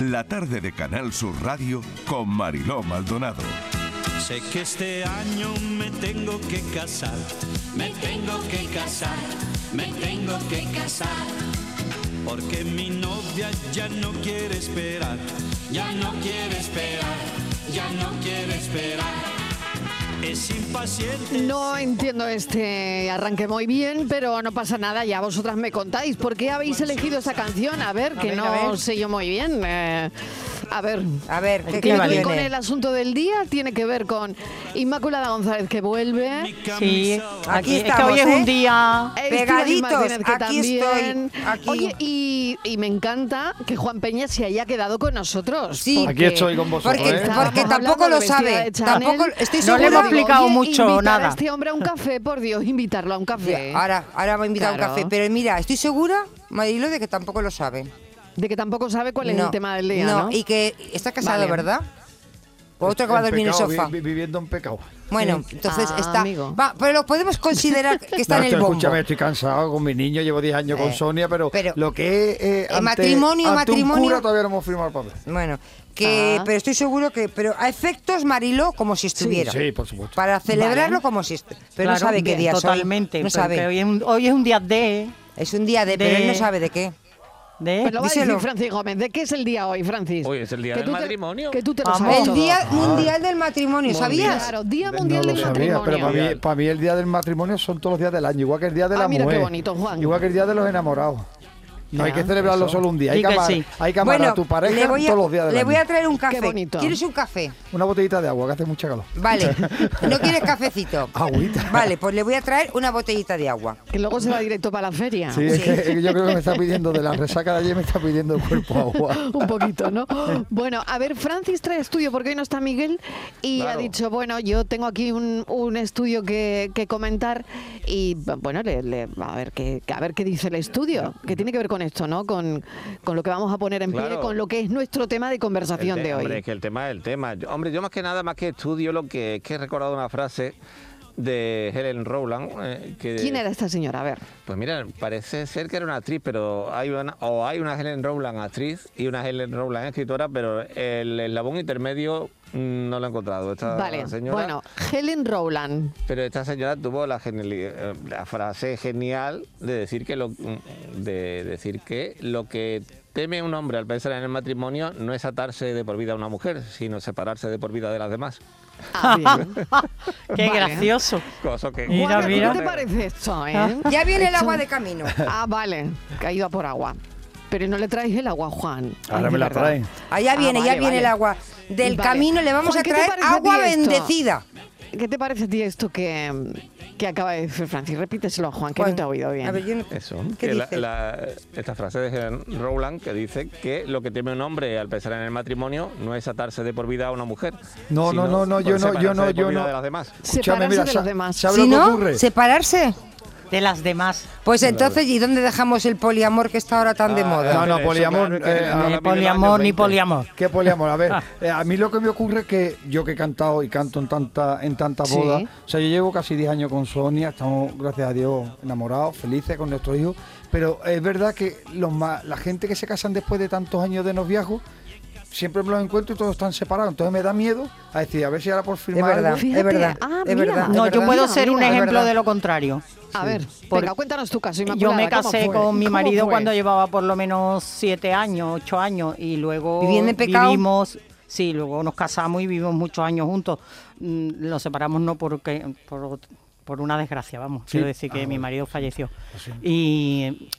la tarde de Canal Sur Radio con Mariló Maldonado. Sé que este año me tengo que casar, me tengo que casar, me tengo que casar. Porque mi novia ya no quiere esperar, ya no quiere esperar, ya no quiere esperar. Es impaciente. No entiendo este arranque muy bien, pero no pasa nada, ya vosotras me contáis. ¿Por qué habéis elegido esta canción? A ver, que ver, no sé yo muy bien. eh, a ver. A ver, ¿qué, ¿Tiene qué que ver con el asunto del día? ¿Tiene que ver con Inmaculada González que vuelve? Sí, Aquí es que hoy es ¿eh? un día. Pegaditos, Martínez, que aquí también. estoy, aquí. Oye, y, y me encanta que Juan Peña se haya quedado con nosotros. Sí. porque Aquí estoy con vosotros, Porque, ¿eh? porque tampoco lo sabe. Tampoco estoy No segura. le hemos explicado oye, mucho, invitar nada. a este hombre a un café, por Dios, invitarlo a un café. Ahora, ahora va a invitar a Claro. un café. Pero mira, estoy segura, Marilo, de que tampoco lo sabe. De que tampoco sabe cuál es No, el tema del día, ¿no? y que está casado, Vale. ¿verdad? O otro que va a dormir en el sofá. vi- viviendo en pecado. Bueno, entonces Ah, está. amigo. Va, pero lo podemos considerar que está No, en el bombo. Escúchame, estoy cansado con mi niño, llevo 10 años Eh, con Sonia, pero, pero- lo que es eh, Eh, ante- matrimonio, ante un matrimonio. cura todavía no hemos firmado el papel. Bueno, que, Ah. pero estoy seguro que, pero a efectos Mariló como si estuviera. sí, por supuesto. Para celebrarlo Vale. como si estu- Pero no sabe qué día es hoy. Totalmente. No porque sabe. Hoy es, un, hoy es un día de. Es un día de, pero él no sabe de qué. De Pues lo va a decir Francis Gómez. ¿De qué es el día hoy, Francis? Hoy es el día Que del tú te- matrimonio. que tú te lo sabes El. Día Mundial del Matrimonio, ¿sabías? Claro, Día No Mundial lo del sabía, Matrimonio. pero para mí, para mí el día del matrimonio son todos los días del año, igual que el día de Ah, la mira qué mujer. bonito, Juan. Igual que el día de los enamorados. No hay que celebrarlo eso. solo un día, hay que que amar, sí. hay que amar Bueno, a tu pareja le voy a, todos los días del le año. voy a traer un café. bonito. ¿Quieres un café? Una botellita de agua que hace mucha calor. Vale. ¿No quieres cafecito? Agüita. Vale, pues le voy a traer una botellita de agua. Que luego se va directo para la feria. Sí, es que, es que yo creo que me está pidiendo de la resaca de ayer, me está pidiendo el cuerpo agua. Un poquito, ¿no? Bueno, a ver, Francis trae estudio porque hoy no está Miguel y ha dicho, bueno, yo tengo aquí un, un estudio que, que comentar y bueno, le- le- a, ver qué, a ver qué dice el estudio, que tiene que ver con esto, ¿no? Con, con lo que vamos a poner en pie, con lo que es nuestro tema de conversación de hoy. Hombre, es que el tema es el tema. Yo- hombre, yo más que nada, más que estudio, lo que es que he recordado una frase de Helen Rowland. eh, que ¿Quién era esta señora? A ver. Pues mira, parece ser que era una actriz, pero hay una, o hay una Helen Rowland actriz y una Helen Rowland escritora, pero el eslabón intermedio mm, no lo he encontrado. Esta vale, señora, bueno, Helen Rowland. Pero esta señora tuvo la, eh, la frase genial de decir que lo de decir que lo que teme un hombre al pensar en el matrimonio no es atarse de por vida a una mujer, sino separarse de por vida de las demás. Ah, bien. Qué Vale. gracioso. Cosa que Mira, Juan, ¿a ti mira. ¿qué te parece esto, eh? Ya viene el agua de camino. Ah, vale, que ha ido a por agua. Pero no le traes el agua, Juan. Ahora Ay, me la traen. Allá Ah, viene, ya vale, viene vale. el agua. Del Vale. camino le vamos Juan, a ¿qué te traer agua bendecida. ¿Qué te parece a ti esto que, que acaba de decir Francis? Repíteselo a Juan, que Juan, no te ha oído bien. A ver, yo no- Eso, ¿Qué que la- dice? la- esta frase de Helen Rowland que dice que lo que teme un hombre al pensar en el matrimonio no es atarse de por vida a una mujer. No, no, sino no, no, yo no, yo no, yo no. de las demás. Separarse mira, de los demás. ¿sabes Si lo que no, ocurre? separarse. De las demás. Pues entonces, ¿y dónde dejamos el poliamor que está ahora tan de Ah, moda? No, no, eso, poliamor, eh, Ni poliamor ni 20. poliamor. ¿Qué poliamor? A ver, eh, a mí lo que me ocurre es que yo que he cantado y canto en tanta en tantas Sí. bodas, o sea, yo llevo casi 10 años con Sonia, estamos, gracias a Dios, enamorados, felices con nuestros hijos, pero es verdad que los la gente que se casan después de tantos años de noviazgo, siempre me los encuentro y todos están separados, entonces me da miedo a decir, a ver si ahora por firmar verdad. algo- Fíjate, es verdad, ah, es verdad. No, es yo verdad. puedo Mira, ser un mira, es ejemplo de lo contrario. A ver, Por- venga, cuéntanos tu caso, Yo me ¿cómo casé con mi ¿Cómo marido fue? cuando llevaba por lo menos siete años, ocho años, y luego vivimos, sí, luego nos casamos y vivimos muchos años juntos. Mm, Nos separamos no porque por, por una desgracia, vamos. Sí. Quiero decir que Ah, mi marido falleció. Y, y-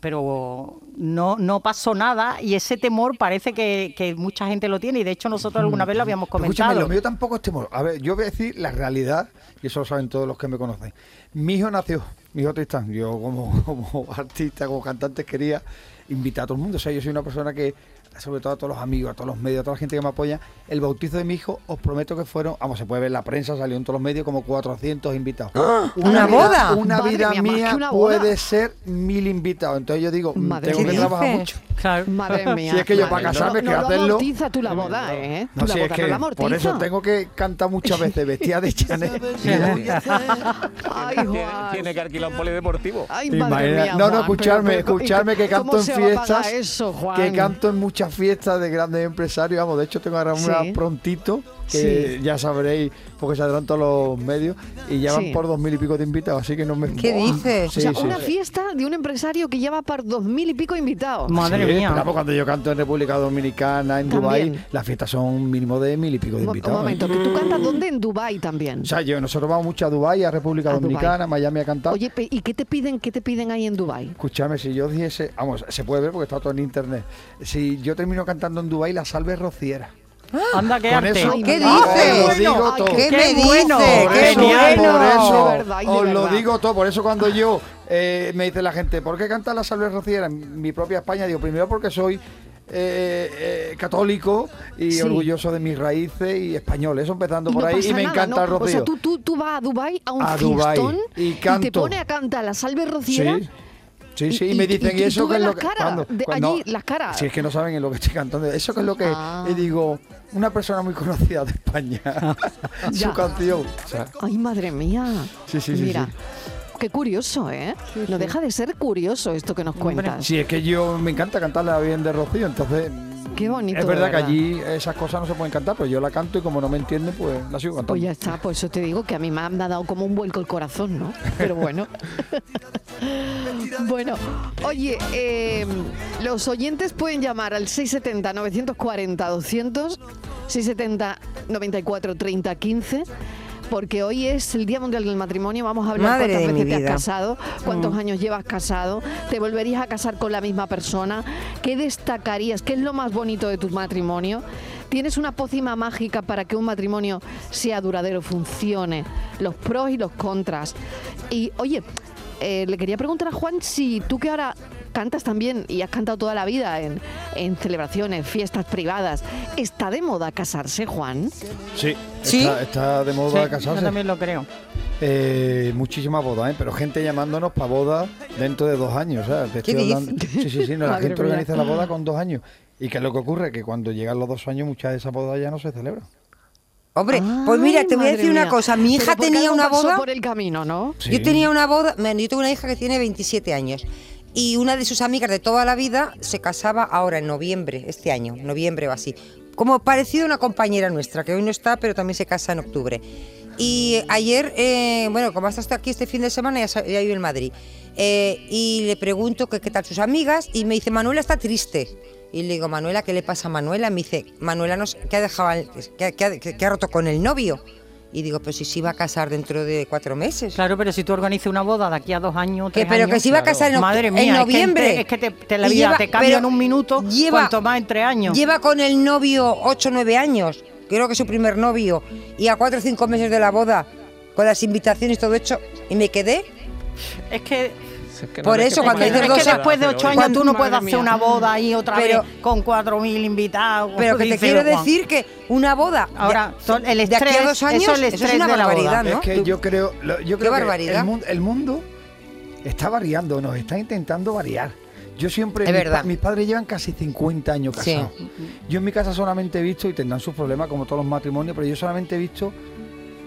pero no, no pasó nada y ese temor parece que, que mucha gente lo tiene y de hecho nosotros alguna vez lo habíamos Pero escúchame, comentado. lo mío tampoco es temor. A ver, yo voy a decir la realidad, y eso lo saben todos los que me conocen. Mi hijo nació, mi hijo Tristán, yo como, como artista, como cantante quería invitar a todo el mundo. O sea, yo soy una persona que, sobre todo a todos los amigos, a todos los medios, a toda la gente que me apoya, el bautizo de mi hijo, os prometo que fueron, vamos, se puede ver en la prensa, salió en todos los medios como 400 invitados. ¿Una vida- boda? Una Madre vida mía, más mía que una boda. puede ser mil invitados. Entonces yo digo, mm, Madre tengo que mía. trabajar ¿Qué mucho. Claro. Madre mía. Si es que yo madre. para casarme, no, que no hacerlo- lo amortiza tú la boda, ¿eh? No, la si boda es que no la amortiza. por eso tengo que cantar muchas veces vestida de Chanel. Ay, Tiene, Juan. tiene que alquilar un polideportivo. Ay, Imagina- madre mía, no, no, escucharme, pero- pero- escucharme que ¿cómo canto en fiestas, eso, Juan? que canto en muchas muchas fiestas de grandes empresarios, vamos, de hecho tengo ahora una Sí. prontito, que Sí. ya sabréis, porque saldrán todos los medios, y ya van Sí. por dos mil y pico de invitados, así que no me... ¿Qué dices? Sí, o sea, sí, una sí. fiesta de un empresario que lleva para dos mil y pico invitados. Madre Sí, mía. cuando yo canto en República Dominicana, en También. Dubái, las fiestas son un mínimo de mil y pico de mo- un invitados. ¿eh? momento, que tú cantas dónde? En Dubai también. O sea, yo, nosotros vamos mucho a Dubái, a República A Dominicana, Miami a cantar. Oye, ¿y qué te piden? ¿Qué te piden ahí en Dubai? Escúchame, si yo dijese, vamos, se puede ver porque está todo en internet. Si yo termino cantando en Dubái, la salve rociera. Anda, qué Con arte. eso- ¿Qué dices? Os lo digo Ay, todo. ¿Qué, Qué me bueno, dices? Por ¡Qué eso, genial. por bueno! eso De verdad y de os lo digo todo. Por eso cuando yo eh, me dice la gente, ¿por qué canta la salve rociera en mi propia España? Digo, primero porque soy eh, eh, católico y Sí. orgulloso de mis raíces y español. Eso empezando Y por no ahí y me nada, encanta ¿no? el rocío. O sea, tú, tú, tú vas a Dubai a un A Dubái fiestón y te canto. pone a cantar la salve rociera. Sí. Sí, sí, y, me dicen, y ¿y eso qué es lo las que.? cuando- de cuando- allí, las caras. Si es que no saben en lo que estoy cantando. ¿Eso qué es lo que? Ah. Y digo, una persona muy conocida de España. Su canción. O sea, Ay, madre mía. Sí, sí, sí, Mira, sí. qué curioso, ¿eh? No deja de ser curioso esto que nos cuentas. Sí, es que yo me encanta cantarla bien de Rocío, entonces. Qué bonito, Es de verdad, que verdad. allí esas cosas no se pueden cantar, pero yo la canto y como no me entienden, pues la sigo cantando. Pues ya está, por eso te digo que a mí me ha dado como un vuelco el corazón, ¿no? Pero bueno. bueno, oye, eh, los oyentes pueden llamar al 670-940-200, 670-94-30-15. Porque hoy es el Día Mundial del Matrimonio. Vamos a hablar Madre cuántas veces te has casado, cuántos años llevas casado, te volverías a casar con la misma persona, qué destacarías, qué es lo más bonito de tu matrimonio. ¿Tienes una pócima mágica para que un matrimonio sea duradero, funcione? Los pros y los contras. Y oye, eh, le quería preguntar a Juan si tú que ahora cantas también y has cantado toda la vida en, en celebraciones, fiestas privadas, ¿está de moda casarse, Juan? Sí, ¿Sí? Está, está de Sí, moda yo casarse. también lo creo. Eh, muchísimas bodas, ¿eh? pero gente llamándonos para bodas dentro de dos años. o sea, te ¿Qué estoy hablando-? Sí, sí, sí, no, la gente organiza la boda con dos años. ¿Y qué es lo que ocurre? Que cuando llegan los dos años, muchas de esas bodas ya no se celebran. Hombre, pues mira, te voy a decir una cosa. Mi hija tenía una pasó boda. por el camino, ¿no? Sí. Yo tenía una boda, bueno, yo tengo una hija que tiene 27 años y una de sus amigas de toda la vida se casaba ahora en noviembre, este año, noviembre o así. Como parecido a una compañera nuestra, que hoy no está, pero también se casa en octubre. Y ayer, eh, bueno, como hasta aquí este fin de semana, ya, ya vive en Madrid. Eh, y le pregunto que qué tal sus amigas y me dice, Manuela está triste. Y le digo, Manuela, ¿qué le pasa a Manuela? Me dice, Manuela, nos, que, ha dejado, que ha- que ha roto con el novio. Y digo, pues si se iba a casar dentro de cuatro meses. Claro, pero si tú organizas una boda de aquí a dos años, Que, tres pero años, que se iba a casar en, es que noviembre. entre- Es que, te, te- la vida lleva- te cambia pero en un minuto, lleva- cuanto más en tres años. Lleva con el novio 8 o 9 años, creo que es su primer novio, y a 4 o 5 meses de la boda, con las invitaciones y todo hecho, y me quedé. Es que, Es que Por eso, cuando pasa es dices que después de ocho años tú no puedes hacer mía. una boda ahí otra Pero- vez con cuatro mil invitados. Pero que te dice quiero decir que una boda. Ahora, son- el de aquí a estrés, dos años, eso es estrés una de la boda. barbaridad, ¿no? Es que yo creo, lo- yo creo que barbaridad. el mundo, el mundo está variando, nos está intentando variar. Yo siempre, Es mis, verdad. pa- mis padres llevan casi 50 años Sí. casados. Yo en mi casa solamente he visto, y tendrán sus problemas como todos los matrimonios, pero yo solamente he visto,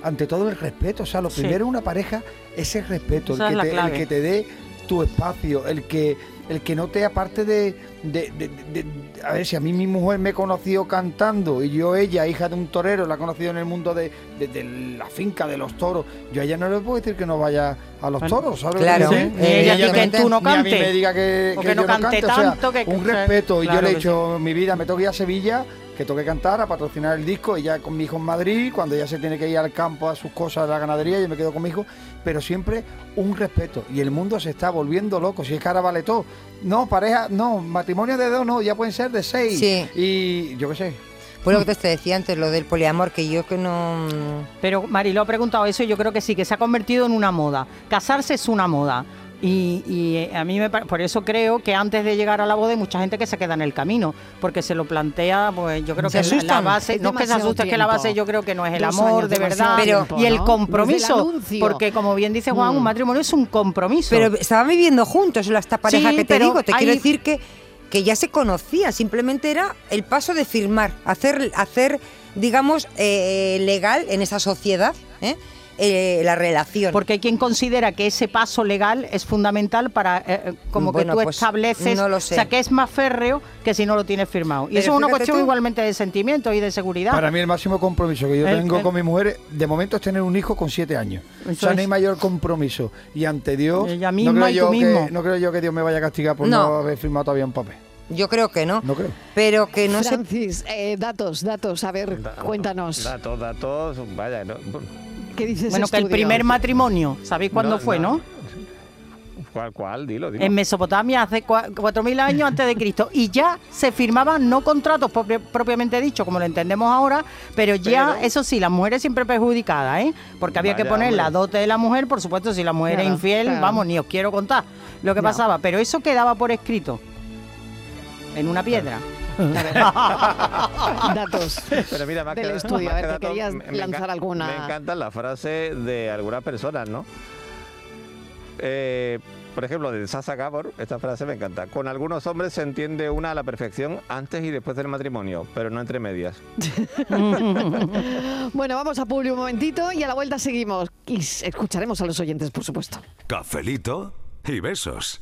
ante todo, el respeto. O sea, lo Sí. primero en una pareja es el respeto, Esa el que, te, el que te dé tu espacio, el que, el que no te aparte de, de- de- de- de- A ver, si a mí mi mujer me conoció cantando y yo ella, hija de un torero, la ha conocido en el mundo de, de- de la finca, de los toros, yo a ella no le puedo decir que no vaya a los Bueno, toros, ¿sabes? claro. Sí. ella Ni a ti que tú no ni a mí me diga que, que que no yo cante cante, o sea, tanto que- un respeto. y yo le he dicho mi vida, me tengo que ir a Sevilla, que tengo que cantar, a patrocinar el disco, y ya con mi hijo en Madrid, cuando ya se tiene que ir al campo a sus cosas, a la ganadería, yo me quedo con mi hijo, pero siempre un respeto. Y el mundo se está volviendo loco, si es que ahora vale todo. No, pareja, no, matrimonio de dos, no, ya pueden ser de seis. Sí. Y yo qué sé. Fue lo que te decía antes, lo del poliamor, que yo que no. Pero Marilo ha preguntado eso y yo creo que sí, que se ha convertido en una moda. Casarse es una moda. Y, y, eh, a mí me por eso creo que antes de llegar a la boda hay mucha gente que se queda en el camino, porque se lo plantea, pues yo creo Se que la- la, asustan. base, no es que se asuste, es que la base yo creo que no es el Dos amor de verdad tiempo, y el compromiso, porque como bien dice Juan, Mm. un matrimonio es un compromiso. Pero estaban viviendo juntos, esta pareja Sí, que te digo. Te quiero decir que, que ya se conocía, simplemente era el paso de firmar, hacer, hacer digamos, eh, legal en esa sociedad. ¿eh? Eh, la relación. Porque hay quien considera que ese paso legal es fundamental para, eh, eh, como Bueno, que tú pues, estableces, no lo sé. o sea, que es más férreo que si no lo tienes firmado. Y Pero eso es una cuestión tú. igualmente de sentimiento y de seguridad. Para mí el máximo compromiso que yo El- tengo el- con mi mujer, de momento, es tener un hijo con siete años. o sea, no hay mayor compromiso. Y ante Dios, Ella no, misma creo y yo tú que, mismo. no creo yo que Dios me vaya a castigar por no, No. haber firmado todavía un papel. Yo creo que no. No creo. Pero que no se Francis, eh, datos, datos, a ver, Da- cuéntanos. Datos, datos, vaya, no, ¿Qué dices bueno, que el primer matrimonio, ¿sabéis cuándo fue, no? ¿Cuál, cuál? Dilo, dilo. En Mesopotamia hace cua- 4.000 años antes de Cristo y ya se firmaban no contratos propia- propiamente dicho como lo entendemos ahora, pero ya Pero- eso sí, las mujeres siempre perjudicadas, ¿eh? Porque había que Vaya, poner la hombre. dote de la mujer, por supuesto, si la mujer Claro, es infiel, claro. vamos, ni os quiero contar lo que No. pasaba, pero eso quedaba por escrito en una piedra. Datos. Pero mira, más del que, estudio, a ver, que querías me- lanzar alguna- Me encantan las frases de algunas personas, ¿no? Eh, por ejemplo, de Sasa Gabor, esta frase me encanta. Con algunos hombres se entiende una a la perfección antes y después del matrimonio, pero no entre medias. Bueno, vamos a Publi un momentito y a la vuelta seguimos. Y escucharemos a los oyentes, por supuesto. Cafelito y besos.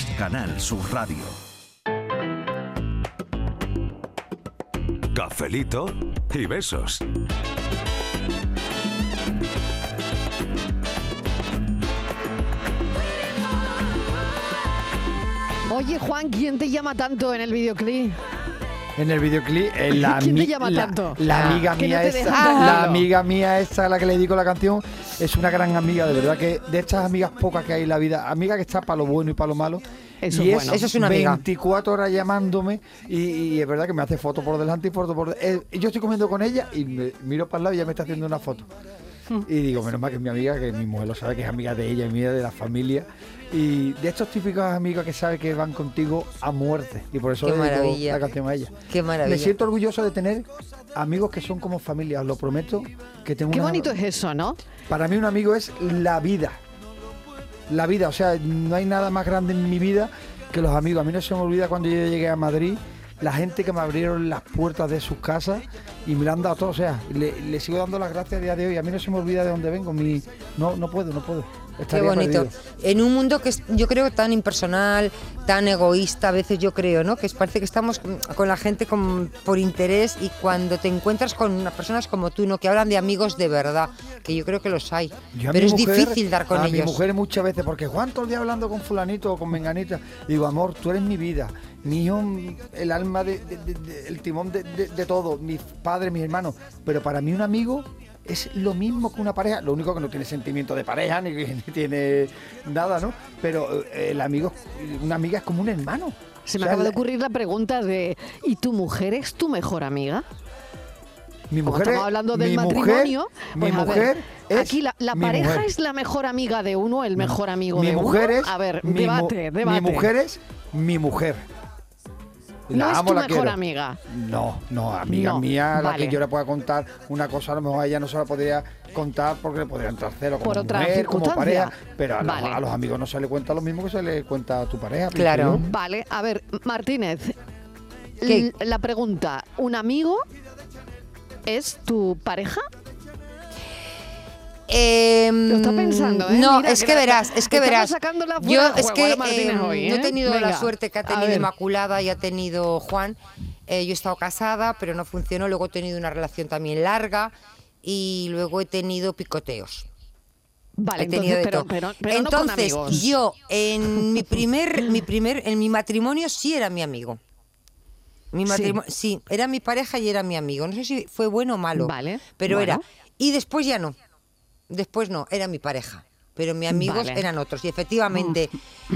Canal Sur Radio. Cafelito y besos. Oye, Juan, ¿quién te llama tanto en el videoclip? En el videoclip, eh, la, ¿Quién te llama la- tanto? la amiga no mía te esa, la amiga mía esa a la que le dedico la canción, es una gran amiga, de verdad que de estas amigas pocas que hay en la vida, amiga que está para lo bueno y para lo malo. Eso y es bueno. Eso es una amiga. 24 horas llamándome y, y es verdad que me hace fotos por delante y fotos por eh, yo estoy comiendo con ella y me- miro para el lado y ella me está haciendo una foto. Y digo, menos mal que es mi amiga, que mi mujer lo sabe, que es amiga de ella y mía, de la familia. Y de estos típicos amigos que sabe que van contigo a muerte. Y por eso Qué le dedico maravilla. la canción a ella. Qué maravilla. Me siento orgulloso de tener amigos que son como familia, os lo prometo. Que tengo Qué una- bonito es eso, ¿no? Para mí un amigo es la vida. La vida, o sea, no hay nada más grande en mi vida que los amigos. A mí no se me olvida cuando yo llegué a Madrid, la gente que me abrieron las puertas de sus casas y me lo han dado todo. O sea, le, le sigo dando las gracias a día de hoy. A mí no se me olvida de dónde vengo. Mi, no, no puedo, no puedo. Qué bonito. perdido. En un mundo que es, yo creo tan impersonal, tan egoísta, a veces yo creo, ¿no? Que parece que estamos con, la gente con- por interés y cuando te encuentras con unas personas como tú, ¿no? Que hablan de amigos de verdad, que yo creo que los hay. Yo Pero es mujer- difícil dar con a ellos. mi mujer muchas veces, porque Juan todo el día hablando con fulanito o con menganita, digo, amor, tú eres mi vida, mi hijo, el alma, de, de- de- de- el timón de, de- de todo, mis padres, mis hermanos, pero para mí un amigo es lo mismo que una pareja, lo único que no tiene sentimiento de pareja, ni, ni tiene nada, ¿no? Pero eh, el amigo, una amiga es como un hermano. Se me O sea, acaba de ocurrir la pregunta de ¿y tu mujer es tu mejor amiga? Mi Como mujer estamos es- hablando del mi mujer- matrimonio, mi pues, ver, mujer es aquí la, pareja mujer. es la mejor amiga de uno, el mejor amigo mi de mujer uno. es a ver, mi debate, debate. Mi mujer es mi mujer. No es tu la mejor quiero. amiga. No, no, amiga No, mía, a la vale. que yo le pueda contar una cosa, a lo mejor a ella no se la podría contar porque le podría entrar cero como Por otra mujer, como circunstancia. pareja, pero a, los- Vale. a los amigos no se le cuenta lo mismo que se le cuenta a tu pareja. Claro. Vale, a ver, Martínez. La pregunta, ¿un amigo es tu pareja? Em, Lo está pensando, ¿eh? No, Mira, es que verás, es que verás. Yo es juego, que ¿eh, Martínez, em, hoy, no he eh? tenido la suerte que ha tenido. Inmaculada y ha tenido Juan. Eh, yo he estado casada, pero no funcionó. Luego he tenido una relación también larga y luego he tenido picoteos. Vale, he tenido entonces, de pero, todo. pero, pero no con Entonces, yo en mi primer, mi primer, en mi matrimonio sí era mi amigo. Mi Sí. matrimonio, sí. era mi pareja y era mi amigo. No sé si fue bueno o malo, Vale, pero bueno. era. Y después ya no. Después no, era mi pareja. Pero mis amigos Vale. eran otros. Y efectivamente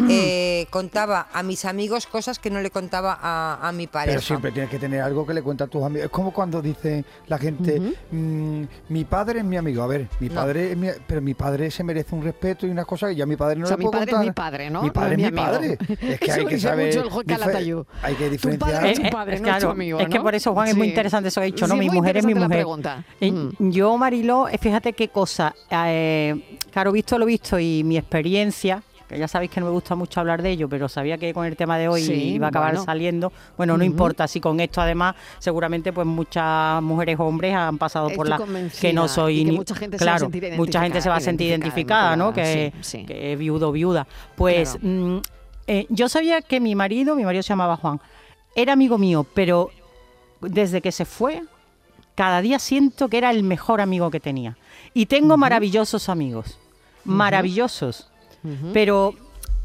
eh, contaba a mis amigos cosas que no le contaba a, a mi pareja. Pero siempre tienes que tener algo que le cuenta a tus amigos. Es como cuando dice la gente, mm, mi padre es mi amigo. A ver, mi No. padre es mi, pero mi padre se merece un respeto y una cosa que yo a mi padre no O sea, le mi puedo padre es contar. mi padre, ¿no? Mi No padre es es mi mi amigo. padre. Es que Eso hay que saber. mucho el. Hay que Tu diferenciar. padre es tu Eh, eh, padre, es no es tu claro, amigo, es que ¿no? por eso, Juan, es muy Sí. interesante eso que ha dicho, ¿no? Sí, Mi mujer es mi mujer. pregunta. Eh, Mm. Yo, Mariló, eh, fíjate qué cosa. eh, claro, visto lo visto y mi experiencia, que ya sabéis que no me gusta mucho hablar de ello, pero sabía que con el tema de hoy Sí, iba a acabar bueno. saliendo. Bueno, no importa si con esto además, seguramente pues muchas mujeres o hombres han pasado por la que no soy y que ni- mucha gente se va a claro, sentir mucha gente se va a sentir identificada, ¿no? Que, identificada, sí, sí. que es viudo viuda. Pues Claro. mm, eh, yo sabía que mi marido, mi marido se llamaba Juan, era amigo mío, pero desde que se fue, cada día siento que era el mejor amigo que tenía. Y tengo maravillosos amigos, maravillosos. Pero,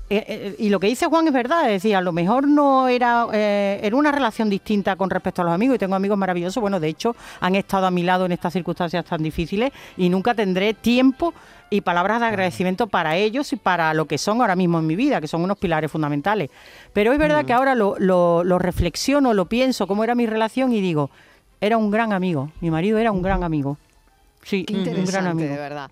eh, eh, y lo que dice Juan es verdad, es decir, a lo mejor no era, eh, era una relación distinta con respecto a los amigos, y tengo amigos maravillosos, bueno, de hecho, han estado a mi lado en estas circunstancias tan difíciles, y nunca tendré tiempo y palabras de agradecimiento para ellos y para lo que son ahora mismo en mi vida, que son unos pilares fundamentales. Pero es verdad que ahora lo, lo- lo reflexiono, lo pienso, cómo era mi relación, y digo, era un gran amigo, mi marido era un gran amigo. Sí, Qué un gran amigo. de verdad.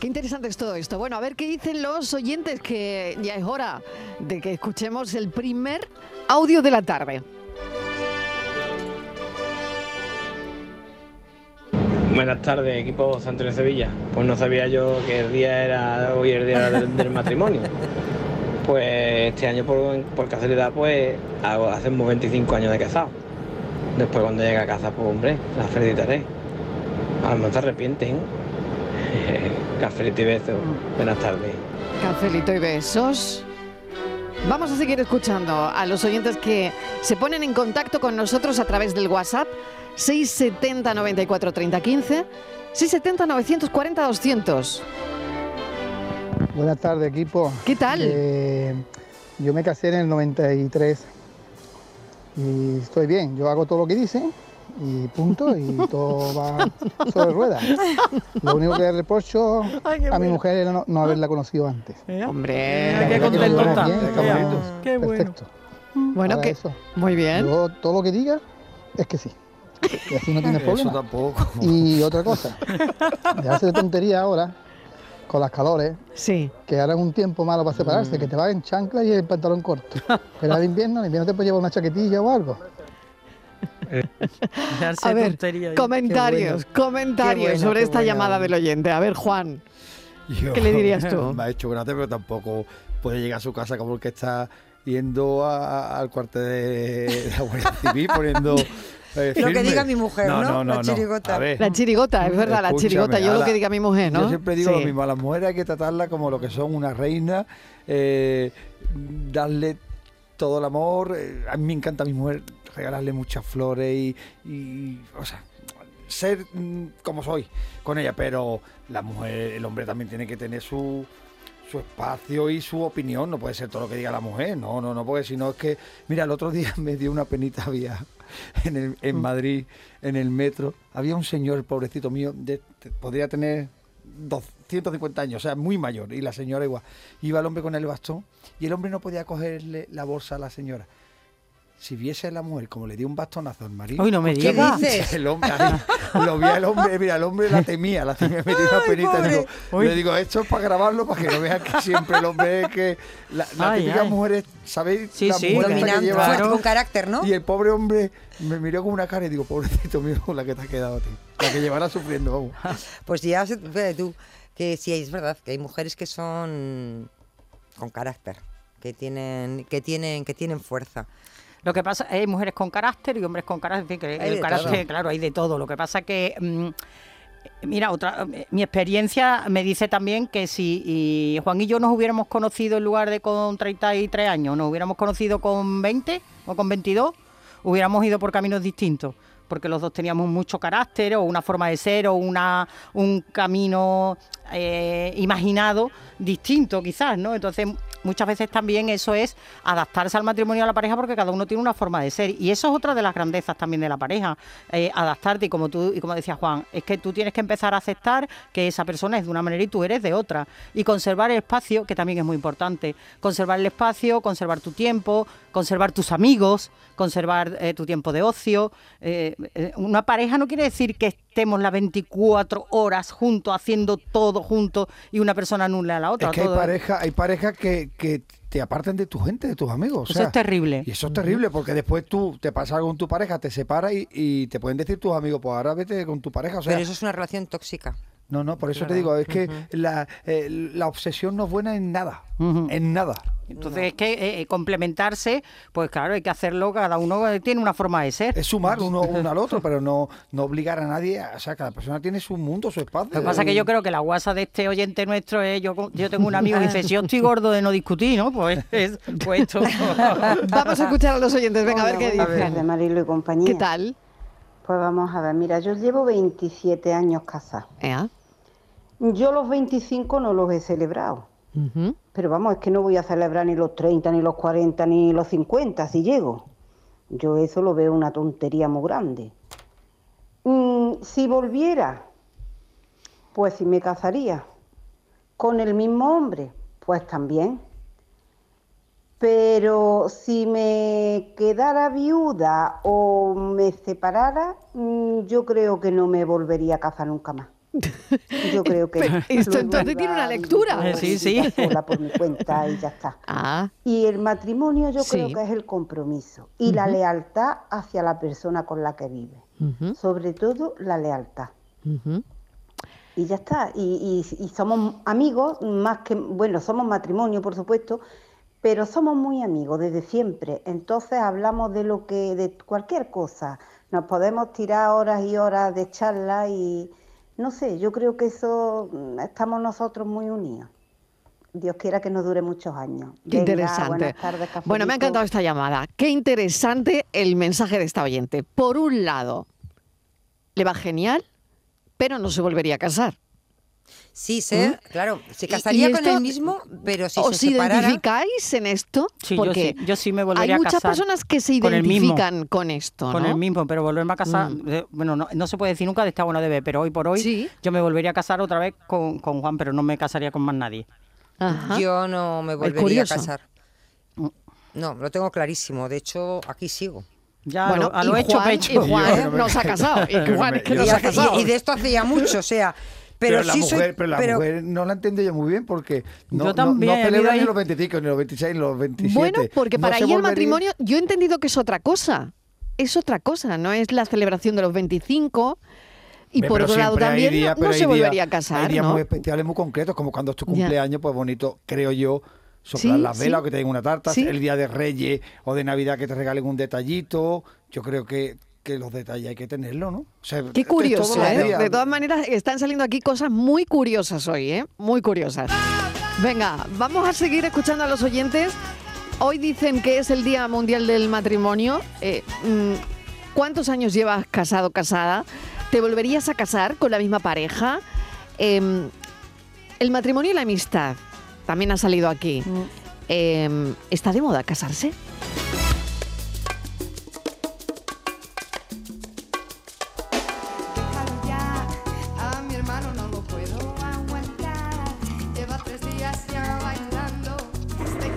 Qué interesante es todo esto. Bueno, a ver qué dicen los oyentes, que ya es hora de que escuchemos el primer audio de la tarde. Buenas tardes, equipo Santo de Sevilla. Pues no sabía yo que el día era hoy el día del, del matrimonio. Pues este año por, por casualidad pues hago, hacemos 25 años de casado. Después cuando llegue a casa, pues hombre, la felicitaré. A lo mejor se arrepienten. Cafelito y besos. Buenas tardes. Cafelito y besos. Vamos a seguir escuchando a los oyentes que se ponen en contacto con nosotros a través del WhatsApp 670 94 30 15 670 940 200. Buenas tardes, equipo. ¿Qué tal? Eh, yo me casé en el 93 y estoy bien. Yo hago todo lo que dicen y punto, y todo va sobre ruedas. Lo único que reprocho Ay, a mi mujer era no, no haberla conocido antes. Hombre, La qué contento está. Qué bueno. Perfecto. Bueno, Para que eso. muy bien. Yo todo lo que diga es que sí. Y así no tienes Eso problema. tampoco. Y otra cosa, dejarse de tontería ahora, con las calores, sí. que ahora es un tiempo malo para separarse, que te va en chancla y el pantalón corto. Pero al invierno, al invierno te puedes llevar una chaquetilla o algo. A ver, comentarios, bueno. comentarios bueno, sobre esta bueno. llamada del oyente. A ver, Juan. Yo- ¿Qué le dirías tú? Me ha hecho gracia, pero tampoco puede llegar a su casa como el que está yendo a- al cuartel de, de la Guardia Civil poniendo. eh, Lo que firme. diga mi mujer, ¿no? La chirigota. A ver, La chirigota, es verdad, la chirigota. Yo lo que diga mi mujer, ¿no? Yo siempre digo Sí. lo mismo, a las mujeres hay que tratarlas como lo que son una reina, eh, darle todo el amor. eh, a mí me encanta a mi mujer regalarle muchas flores y, y, o sea, ser mm, como soy con ella, pero la mujer, el hombre también tiene que tener su su espacio y su opinión, no puede ser todo lo que diga la mujer, no, no, no, porque si no es que, mira, el otro día me dio una penita, había en, el- en Mm. Madrid, en el metro, había un señor, el pobrecito mío, de- podría tener 250 años, o sea, muy mayor, y la señora igual. Iba el hombre con el bastón y el hombre no podía cogerle la bolsa a la señora. Si viese a la mujer como le dio un bastonazo al marido. Uy, no me ¿qué digas. dices? El hombre, ahí, lo vi al hombre, mira, el hombre la temía, la temía, me dio una penita. Digo, le digo, esto es para grabarlo, para que no vean que siempre el hombre es que. La, la Ay, típica ay. mujer es, ¿sabéis? Sí, la sí, mujer que lleva- fuerte, con carácter, ¿no? Y el pobre hombre me miró con una cara y digo, pobrecito mío, la que te ha quedado a ti. La que llevará sufriendo, vamos. Pues ya, tú, que sí, es verdad, que hay mujeres que son con carácter, que tienen, que tienen, que tienen fuerza. Lo que pasa hay mujeres con carácter y hombres con carácter. en fin, que Hay el carácter, todo. claro, hay de todo. Lo que pasa que. mm, Mira, otra, eh, mi experiencia me dice también que si y Juan y yo nos hubiéramos conocido en lugar de con 33 años, nos hubiéramos conocido con 20 o con 22, hubiéramos ido por caminos distintos, porque los dos teníamos mucho carácter o una forma de ser o una, un camino eh, imaginado distinto quizás, ¿no? Entonces muchas veces también eso es adaptarse al matrimonio a la pareja porque cada uno tiene una forma de ser y eso es otra de las grandezas también de la pareja, eh, adaptarte y como tú y como decía Juan, es que tú tienes que empezar a aceptar que esa persona es de una manera y tú eres de otra y conservar el espacio, que también es muy importante, conservar el espacio, conservar tu tiempo, conservar tus amigos, conservar eh, tu tiempo de ocio. Eh, una pareja no quiere decir que estemos las 24 horas juntos, haciendo todo juntos y una persona anule a la otra. Es que hay todo- parejas hay parejas que, que te apartan de tu gente, de tus amigos. o Eso sea, es terrible. Y eso es terrible porque después tú te pasa algo con tu pareja, te separas y, y te pueden decir tus amigos, pues ahora vete con tu pareja. O sea, Pero eso es una relación tóxica. No, no, por eso Claro. te digo, es que la, eh, la obsesión no es buena en nada. En nada. Entonces es que eh, eh, complementarse, pues claro, hay que hacerlo, cada uno eh, tiene una forma de ser. Es sumar uno, uno al otro, pero no, no obligar a nadie. O sea, cada persona tiene su mundo, su espacio. Lo que pasa es que yo creo que la guasa de este oyente nuestro es, yo, yo tengo un amigo que dice, si yo estoy gordo de no discutir, ¿no? Pues, es, pues esto. Vamos a escuchar a los oyentes, venga, a ver qué dicen. Marilo y compañía. ¿Qué tal? Pues vamos a ver, mira, yo llevo 27 años casada. Ea. Yo los 25 no los he celebrado. Pero vamos, es que no voy a celebrar ni los 30, ni los 40, ni los 50 si llego. Yo eso lo veo una tontería muy grande. Mm, si volviera, pues sí me casaría. Con el mismo hombre, pues también. Pero si me quedara viuda o me separara, mm, yo creo que no me volvería a casar nunca más. Yo creo que esto entonces tiene una lectura. sí, sí. sola por mi cuenta y ya está. Ah, Y el matrimonio yo creo que es el compromiso y la lealtad hacia la persona con la que vive. Sobre todo la lealtad. Y ya está. Y, y- y somos amigos, más que, bueno, somos matrimonio, por supuesto, pero somos muy amigos desde siempre. Entonces hablamos de lo que, de cualquier cosa. Nos podemos tirar horas y horas de charla y no sé, yo creo que eso mm, estamos nosotros muy unidos. Dios quiera que nos dure muchos años. Qué Venga, interesante. buenas tardes, Bueno, me ha encantado esta llamada. Qué interesante el mensaje de esta oyente. Por un lado, le va genial, pero no se volvería a casar. Sí, sé, ¿Mm? claro, se casaría y con esto- el mismo, pero si ¿Os se separara... identificáis en esto? Sí, yo Porque sí, yo sí me volvería hay muchas personas que se con el mismo. identifican con esto, Con el mismo, pero volverme a casar, Mm. eh, bueno, no, no se puede decir nunca de esta buena de ver, pero hoy por hoy yo me volvería a casar otra vez con, con Juan, pero no me casaría con más nadie. Yo no me volvería a casar. No, lo tengo clarísimo. De hecho, aquí sigo. Ya Bueno, a lo, a lo y hecho Juan- pecho. y Juan no se ha casado. Y Juan es que no y, se ha casado. y de esto hacía mucho, o sea. Pero, Pero, la sí soy- mujer, pero la pero- mujer no la entiendo yo muy bien porque no, Yo no- también, no, he habido celebra ni los 25, ni los 26, ni los 27. Bueno, porque para ella el matrimonio, yo he entendido que es otra cosa. Es otra cosa, no es la celebración de los 25. Y por pero otro lado hay también no- hay se volvería a Hay casar, días ¿no? muy especiales, muy concretos, como cuando es tu Ya. cumpleaños, pues bonito, creo yo, soplar Sí, las sí. velas o que te den una tarta, Sí. el día de Reyes o de Navidad que te regalen un detallito. Yo creo que, que los detalles hay que tenerlo, ¿no? O sea, Qué curioso, ¿eh? días. De todas maneras, están saliendo aquí cosas muy curiosas hoy, ¿eh? Muy curiosas. Venga, vamos a seguir escuchando a los oyentes. Hoy dicen que es el Día Mundial del Matrimonio. Eh, mm, ¿Cuántos años llevas casado, casada? ¿Te volverías a casar con la misma pareja? Em, el matrimonio y la amistad también ha salido aquí. Em, ¿Está de moda casarse?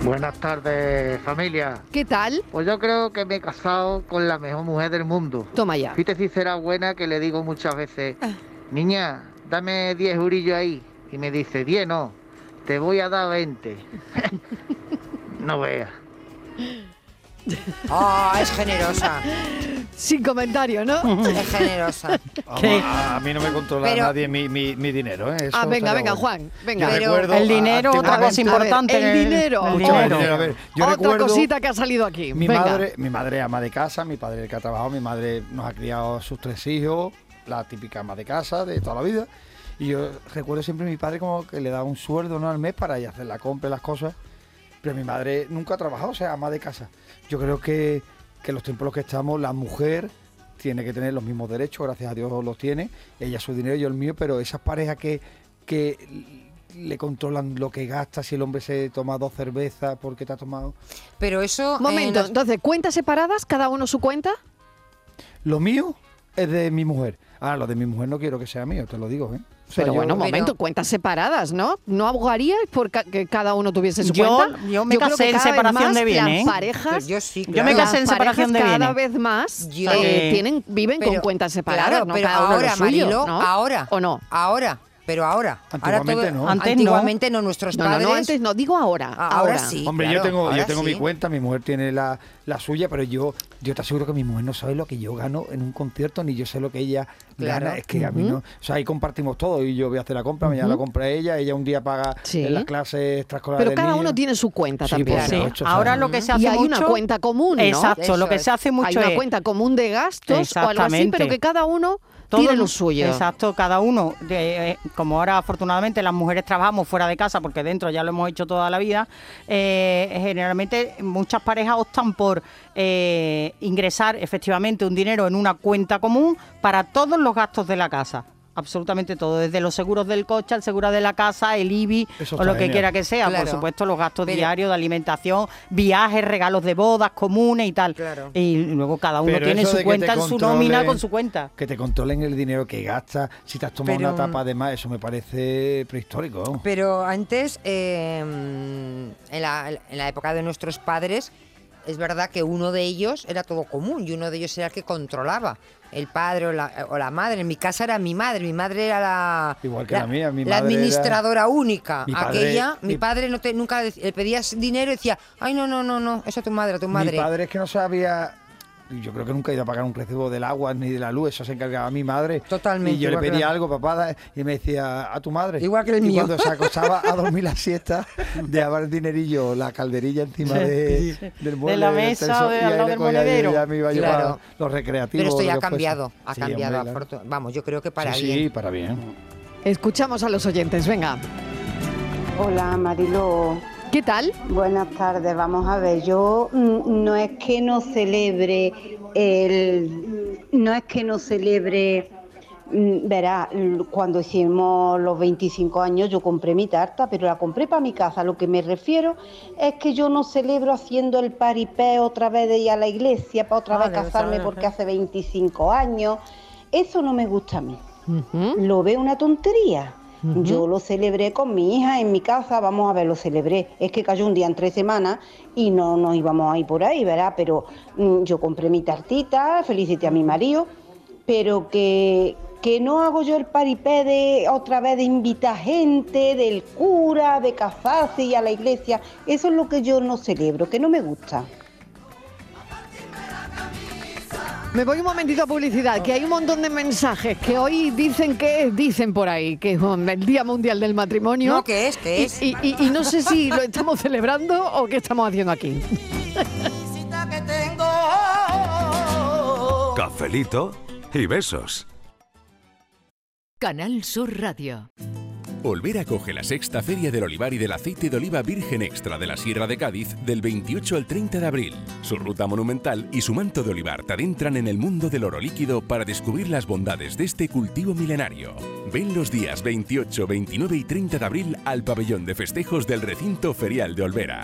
Buenas tardes, familia. ¿Qué tal? Pues yo creo que me he casado con la mejor mujer del mundo. Toma ya. Fíjate si será buena que le digo muchas veces, niña, dame 10 eurillos ahí. Y me dice, 10 no, te voy a dar 20. no veas. Ah, es generosa. Sin comentario, ¿no? Es generosa. A, mí no me controla Pero- nadie mi, mi, mi dinero, ¿eh? Eso Ah, venga, venga, bueno. Juan, venga. Yo Pero- recuerdo El dinero, a- otra cosa importante. el dinero. El dinero. A ver, yo Otra recuerdo- cosita que ha salido aquí. Mi venga. madre, mi madre ama de casa, mi padre el que ha trabajado, mi madre nos ha criado sus tres hijos, la típica ama de casa de toda la vida. Y yo recuerdo siempre a mi padre como que le daba un sueldo ¿no? al mes para ir a hacer la compra y las cosas. Pero mi madre nunca ha trabajado, o sea, ama de casa. Yo creo que, que en los tiempos en los que estamos, la mujer tiene que tener los mismos derechos, gracias a Dios los tiene. Ella su dinero, yo el mío, pero esas parejas que, que le controlan lo que gasta, si el hombre se toma dos cervezas porque te ha tomado. Pero eso. Momento, en las- entonces, ¿cuentas separadas? ¿Cada uno su cuenta? Lo mío es de mi mujer. Ahora, lo de mi mujer no quiero que sea mío, te lo digo, ¿eh? Pero yo- bueno, momento, cuentas separadas, ¿no? ¿No abogaríais por ca- que cada uno tuviese su Yo- cuenta? yo me creo casé en separación de bienes, Las ¿eh? parejas, Yo sí, Yo me casé en separación de parejas cada bienes. vez más Yo- eh, tienen, viven con Pero, cuentas separadas, claro, ¿no? pero Cada uno lo ahora, suyo, Mariló, ¿no? ahora. ¿O no? Ahora, pero ahora. Ahora Antiguamente no. Antes antiguamente no. nuestros No, no, padres. no, antes no, digo ahora. Ah, ahora, ahora sí. Hombre, claro, yo tengo, yo tengo mi cuenta, mi mujer tiene la, la suya, pero yo, yo te aseguro que mi mujer no sabe lo que yo gano en un concierto, ni yo sé lo que ella Claro. gana. Es que a mí no. O sea, ahí compartimos todo y yo voy a hacer la compra, mañana la compra ella, ella un día paga Sí. en las clases extraescolares. Pero cada niño. uno tiene su cuenta Sí, también. por Sí, supuesto, ahora ¿sabes? lo que se Y hace hay mucho... una cuenta común, ¿no? Exacto, Eso lo que es. se hace mucho Hay una es... cuenta común de gastos o algo así, Exactamente. pero que cada uno tiene lo suyo. Exacto, cada uno, de- eh, como ahora afortunadamente las mujeres trabajamos fuera de casa, porque dentro ya lo hemos hecho toda la vida, eh, generalmente muchas parejas optan por eh, ingresar efectivamente un dinero en una cuenta común para todos los gastos de la casa. Absolutamente todo, desde los seguros del coche, al seguro de la casa, el IBI Eso o lo que genial. quiera que sea. Claro. Por supuesto, los gastos Pero- diarios de alimentación, viajes, regalos de bodas comunes y tal. Claro. Y luego cada uno Pero tiene su cuenta en su nómina con su cuenta. Que te controlen el dinero que gastas, si te has tomado Pero- una tapa de más, eso me parece prehistórico. Pero antes, eh, en, la, en la época de nuestros padres, es verdad que uno de ellos era todo común y uno de ellos era el que controlaba. El padre o la, o la madre. En mi casa era mi madre. Mi madre era la, Igual que la mía, mi madre era- administradora única. Mi padre- Aquella, mi, mi- padre no te, nunca le pedías dinero y decía, ay, no, no, no, no, eso a tu madre, a tu madre. Mi padre es que no sabía. Yo creo que nunca he ido a pagar un recibo del agua ni de la luz, eso se encargaba mi madre. Totalmente, Y yo le pedía la- algo, papá, y me decía, a tu madre. Igual que el y mío. cuando se acostaba a dormir la siesta, dejaba el dinerillo, la calderilla encima de, Sí. del De mueble. la del mesa, televisor, de y al lado del monedero. Ya me iba yo Claro. para los recreativos. Pero esto ya ha cambiado, ha Sí, cambiado. hombre, Vamos, yo creo que para sí, bien. sí, para bien. Escuchamos a los oyentes, venga. Hola Marilo. ¿Qué tal? Buenas tardes, vamos a ver, yo mm, no es que no celebre el no es que no celebre mm, verá, cuando hicimos los 25 años yo compré mi tarta, pero la compré para mi casa. Lo que me refiero es que yo no celebro haciendo el paripé otra vez de ir a la iglesia para otra Ah, vez casarme porque hace 25 años. Eso no me gusta a mí. Lo veo una tontería. Yo lo celebré con mi hija en mi casa, vamos a ver, lo celebré. Es que cayó un día en tres semanas y no nos íbamos a ir por ahí, ¿verdad? Pero mm, yo compré mi tartita, felicité a mi marido, pero que, que no hago yo el paripé de otra vez de invitar gente, del cura, de casarse y a la iglesia. Eso es lo que yo no celebro, que no me gusta. Me voy un momentito a publicidad, que hay un montón de mensajes que hoy dicen que dicen por ahí, que es el Día Mundial del Matrimonio. No, ¿qué es? ¿Qué Y- es? Y, y- y no sé si lo estamos celebrando o qué estamos haciendo aquí. Cafelito y besos. Canal Sur Radio. Olvera acoge la sexta Feria del Olivar y del Aceite de Oliva Virgen Extra de la Sierra de Cádiz del 28 al 30 de abril. Su ruta monumental y su manto de olivar te adentran en el mundo del oro líquido para descubrir las bondades de este cultivo milenario. Ven los días 28, 29 y 30 de abril al pabellón de festejos del recinto ferial de Olvera.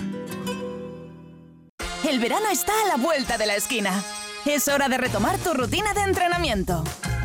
El verano está a la vuelta de la esquina. Es hora de retomar tu rutina de entrenamiento.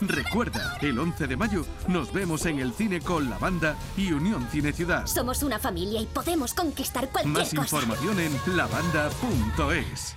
Recuerda, el 11 de mayo nos vemos en el cine con la banda y Unión Cine Ciudad. Somos una familia y podemos conquistar cualquier Más cosa. información en lavanda.es.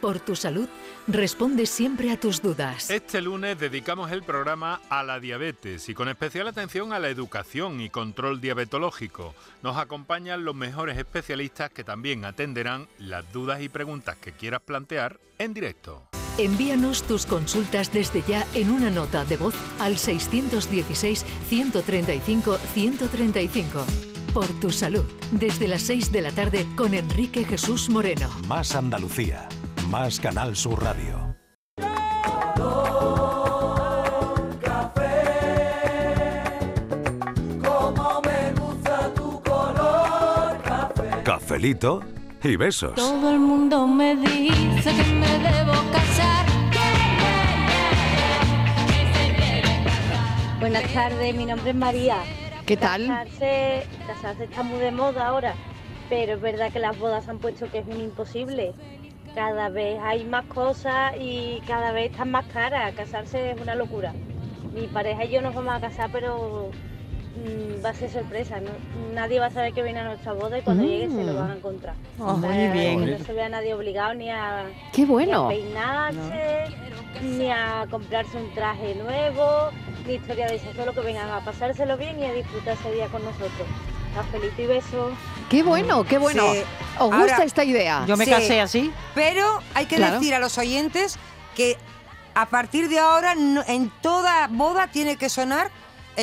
por tu salud, responde siempre a tus dudas. Este lunes dedicamos el programa a la diabetes y con especial atención a la educación y control diabetológico. Nos acompañan los mejores especialistas que también atenderán las dudas y preguntas que quieras plantear en directo. Envíanos tus consultas desde ya en una nota de voz al 616-135-135. Por tu salud, desde las 6 de la tarde con Enrique Jesús Moreno. Más Andalucía, más Canal Sur Radio. Como me gusta tu color café. Cafelito y besos. Todo el mundo me dice que me debo casar. Buenas tardes, mi nombre es María. ¿Qué tal? Casarse, casarse está muy de moda ahora, pero es verdad que las bodas han puesto que es un imposible. Cada vez hay más cosas y cada vez están más caras. Casarse es una locura. Mi pareja y yo nos vamos a casar, pero mm, va a ser sorpresa. ¿no? Nadie va a saber que viene a nuestra boda y cuando Mm. llegue se lo van a encontrar. Ah, muy bien. No se vea nadie obligado ni a, Qué bueno. ni a peinarse, ni a comprarse un traje nuevo, ni historia de eso. Solo que vengan a pasárselo bien y a disfrutar ese día con nosotros. Cafelito y besos. Qué bueno, qué bueno. Sí. ¿Os gusta Ahora- esta idea? Sí, Pero hay que Claro. decir a los oyentes que a partir de ahora en toda boda tiene que sonar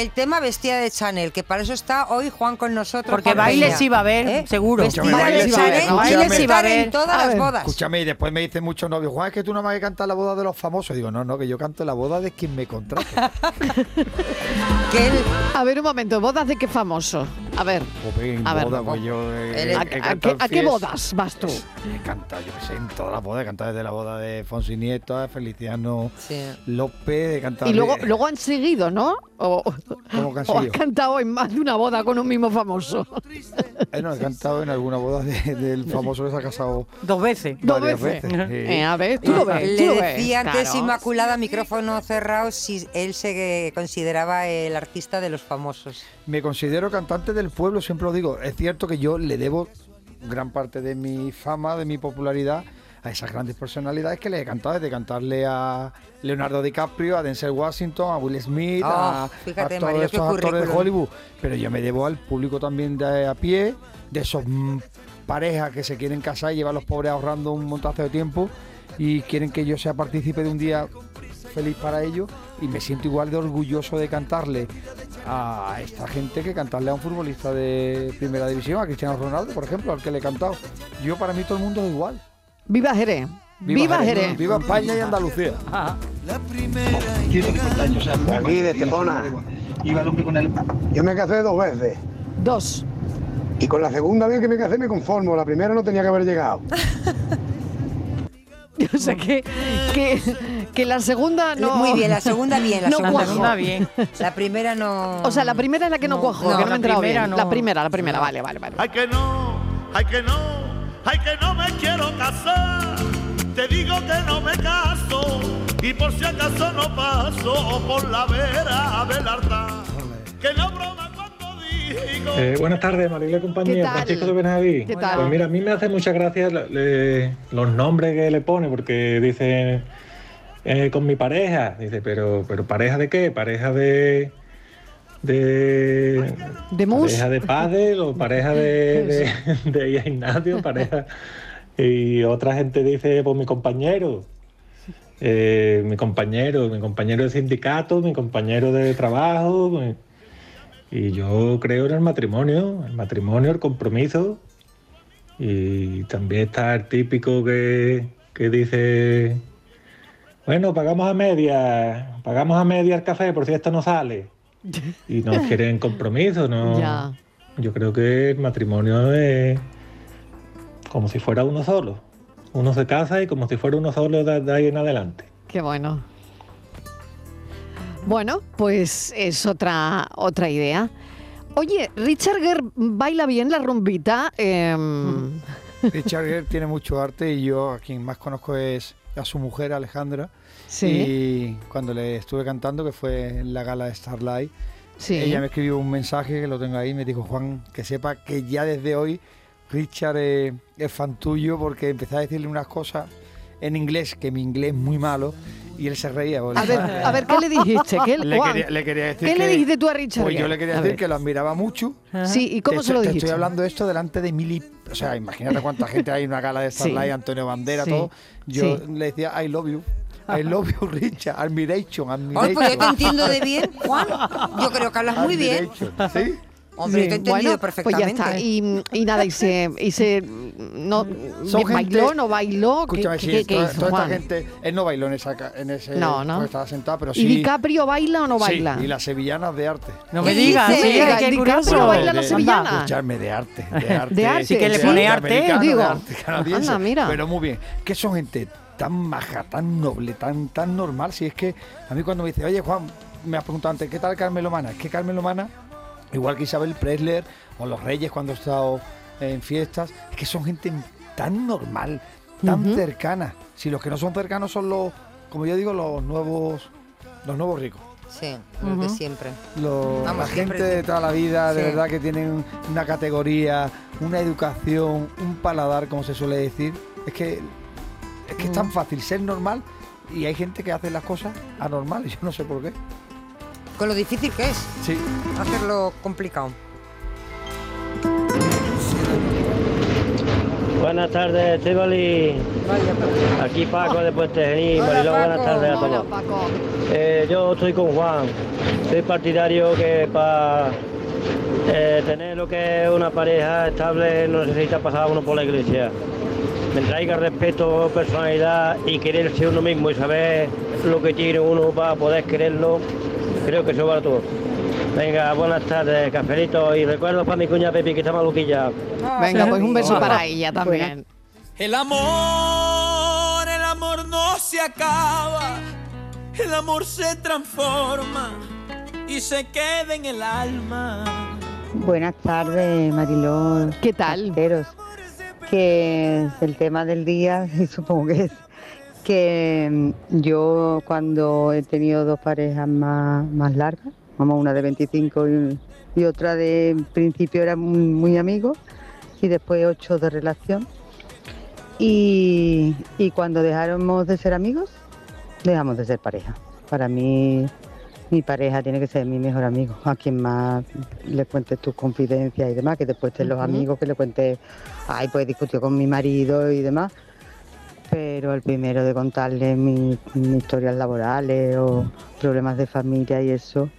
el tema vestida de Chanel, que para eso está hoy Juan con nosotros. Porque Juan bailes va a haber, seguro. Vestida Escúchame, de bailes va a haber, que en haber. todas A las bodas. Escúchame, y después me dicen muchos novios, Juan, es que tú no me cantas la boda de los famosos. Digo, no, no, que yo canto la boda de quien me contrata. A ver, un momento, ¿bodas de qué famoso? A ver. En A ver. pues yo he- ¿A, qué, a bodas vas tú? He cantado, yo qué sé, en todas las bodas. He cantado desde la boda de Fonso y Nieto, a Feliciano López, he cantado... Y luego, de- luego han seguido, ¿no? O, ¿Cómo que han o has cantado en más de una boda con un mismo famoso. Eh, no, he cantado en alguna boda de- del famoso que se ha casado Dos veces. Dos veces. veces. sí. Eh, a ver, tú lo ves, tú Le decía antes claro. Inmaculada, micrófono cerrado, si él se consideraba el artista de los famosos. Me considero cantante del pueblo, siempre lo digo. Es cierto que yo le debo gran parte de mi fama, de mi popularidad, a esas grandes personalidades que le he cantado, desde cantarle a Leonardo DiCaprio, a Denzel Washington, a Will Smith, Oh, a, fíjate, a todos Mario, estos actores de. Hollywood. Pero yo me debo al público también de a pie, de esos mm, parejas que se quieren casar y llevan a los pobres ahorrando un montazo de tiempo y quieren que yo sea partícipe de un día feliz para ellos y me siento igual de orgulloso de cantarle a esta gente que cantarle a un futbolista de primera división, a Cristiano Ronaldo, por ejemplo, al que le he cantado. Yo para mí todo el mundo es igual. Viva Jerez. Viva, Jerez. Viva España y Andalucía. Aquí de Estepona. Yo me casé dos veces. Dos. Y con la segunda vez que me casé me conformo. La primera no tenía que haber llegado. O sea que, que, que la segunda no. Muy bien, la segunda bien, la no segunda cuajó. bien. La primera no. O sea, la primera es la que no, no, que no la primera bien. no. La primera, la primera, vale, vale, vale. Ay que no, ay que no, ay que no me quiero casar. Te digo que no me caso y por si acaso no paso por la vera del altar. Que no broma cuando digo. Eh, buenas tardes, ¿Qué compañía. tal? Francisco de Benaví. ¿Qué tal? Pues mira, a mí me hace mucha gracia le- le- los nombres que le pone, porque dice eh, con mi pareja. Dice, pero, pero ¿pareja de qué? ¿Pareja de. De. ¿De mus? pareja de padre o pareja de, de, de Ignacio? Pareja. Y otra gente dice, pues mi compañero. Eh, mi compañero, mi compañero de sindicato, mi compañero de trabajo. mi- y yo creo en el matrimonio, el matrimonio, el compromiso. Y también está el típico que, que dice, bueno, pagamos a media, pagamos a media el café por si esto no sale. Y no quieren compromiso, ¿no? Ya. Yo creo que el matrimonio es como si fuera uno solo. Uno se casa y como si fuera uno solo de, de ahí en adelante. Qué bueno. Bueno, pues es otra, otra idea. Oye, Richard Gere baila bien la rumbita. em, Richard Gere tiene mucho arte y yo a quien más conozco es a su mujer Alejandra. Sí. Y cuando le estuve cantando, que fue en la gala de Starlight, Sí. ella me escribió un mensaje que lo tengo ahí, me dijo, Juan, que sepa que ya desde hoy Richard eh, es fan tuyo porque empecé a decirle unas cosas en inglés, que mi inglés es muy malo, y él se reía. A ver, a ver, ¿qué le dijiste? ¿Qué, le, quería, le quería decir ¿Qué que- le dijiste tú a Richard Pues yo le quería A decir ver. que lo admiraba mucho. Sí, ¿y cómo Te se lo te dijiste? estoy hablando esto delante de mil O sea, imagínate cuánta gente hay en una gala de Sí. Starlight, Antonio Bandera, Sí. todo. Yo Sí. le decía, I love you. I love you, Richard. Admiration, admiration. pues yo te entiendo de bien, Juan. Yo creo que hablas muy bien. ¿Sí? Hombre, yo te he entendido bueno, perfectamente. Pues ya está. Y, y nada, y se, y se no, Son bailó, gente- no bailó. ¿Qué, Escúchame, qué- sí, qué- qué toda, hizo, toda esta gente, él no bailó en, esa, en ese, No, no. porque estaba sentado, pero ¿Y sí. DiCaprio baila o no Sí, baila? y las sevillanas de arte. No me digas, sí, qué DiCaprio curioso. baila las De- sevillanas. Escucharme de arte, de arte. De arte, Sí, que le ¿sí? pone De arte, americano, de digo. arte canadiense. Anda, mira. Pero muy bien. Que son gente tan maja, tan noble, tan, tan normal. Si es que a mí cuando me dice, oye Juan, me has preguntado antes, ¿qué tal Carmelo Mana? Es que Carmelo Mana, igual que Isabel Presler o los Reyes cuando he estado en fiestas, es que son gente tan normal, tan cercana. Si los que no son cercanos son los, como yo digo, los nuevos, los nuevos ricos. Sí, los de Ujú. siempre. Lo- Vamos, la siempre gente de toda la vida, de verdad que tienen una categoría, una educación, un paladar, como se suele decir. Es que es que es tan fácil ser normal y hay gente que hace las cosas anormales, yo no sé por qué. Con lo difícil que es Sí. hacerlo complicado. Buenas tardes, Estivali. Aquí Paco de Puente Genil. Hola, Mariló, buenas tardes a Hola, todos. Paco. Eh, yo estoy con Juan. Soy partidario que para tener lo que es una pareja estable no necesita pasar uno por la iglesia. Me traiga respeto, personalidad y quererse uno mismo y saber lo que tiene uno para poder quererlo. Creo que eso vale todo. Venga, buenas tardes, cafelito y recuerdos para mi cuña Pepi que está maluquilla. Venga, pues un beso para ella también. El amor, el amor no se acaba, el amor se transforma y se queda en el alma. Buenas tardes, Mariló. ¿Qué tal? Que el tema del día, y supongo que es que mm, yo cuando he tenido dos parejas más, más largas, vamos, una de 25 y, otra de principio era muy, muy amigos y después ocho de relación. Y, y cuando dejáramos de ser amigos, dejamos de ser pareja. Para mí, mi pareja tiene que ser mi mejor amigo, a quien más le cuentes tus confidencias y demás, que después estén los amigos que le cuentes, ay, pues discutió con mi marido y demás. Pero el primero de contarle mis mis historias laborales o problemas de familia y eso,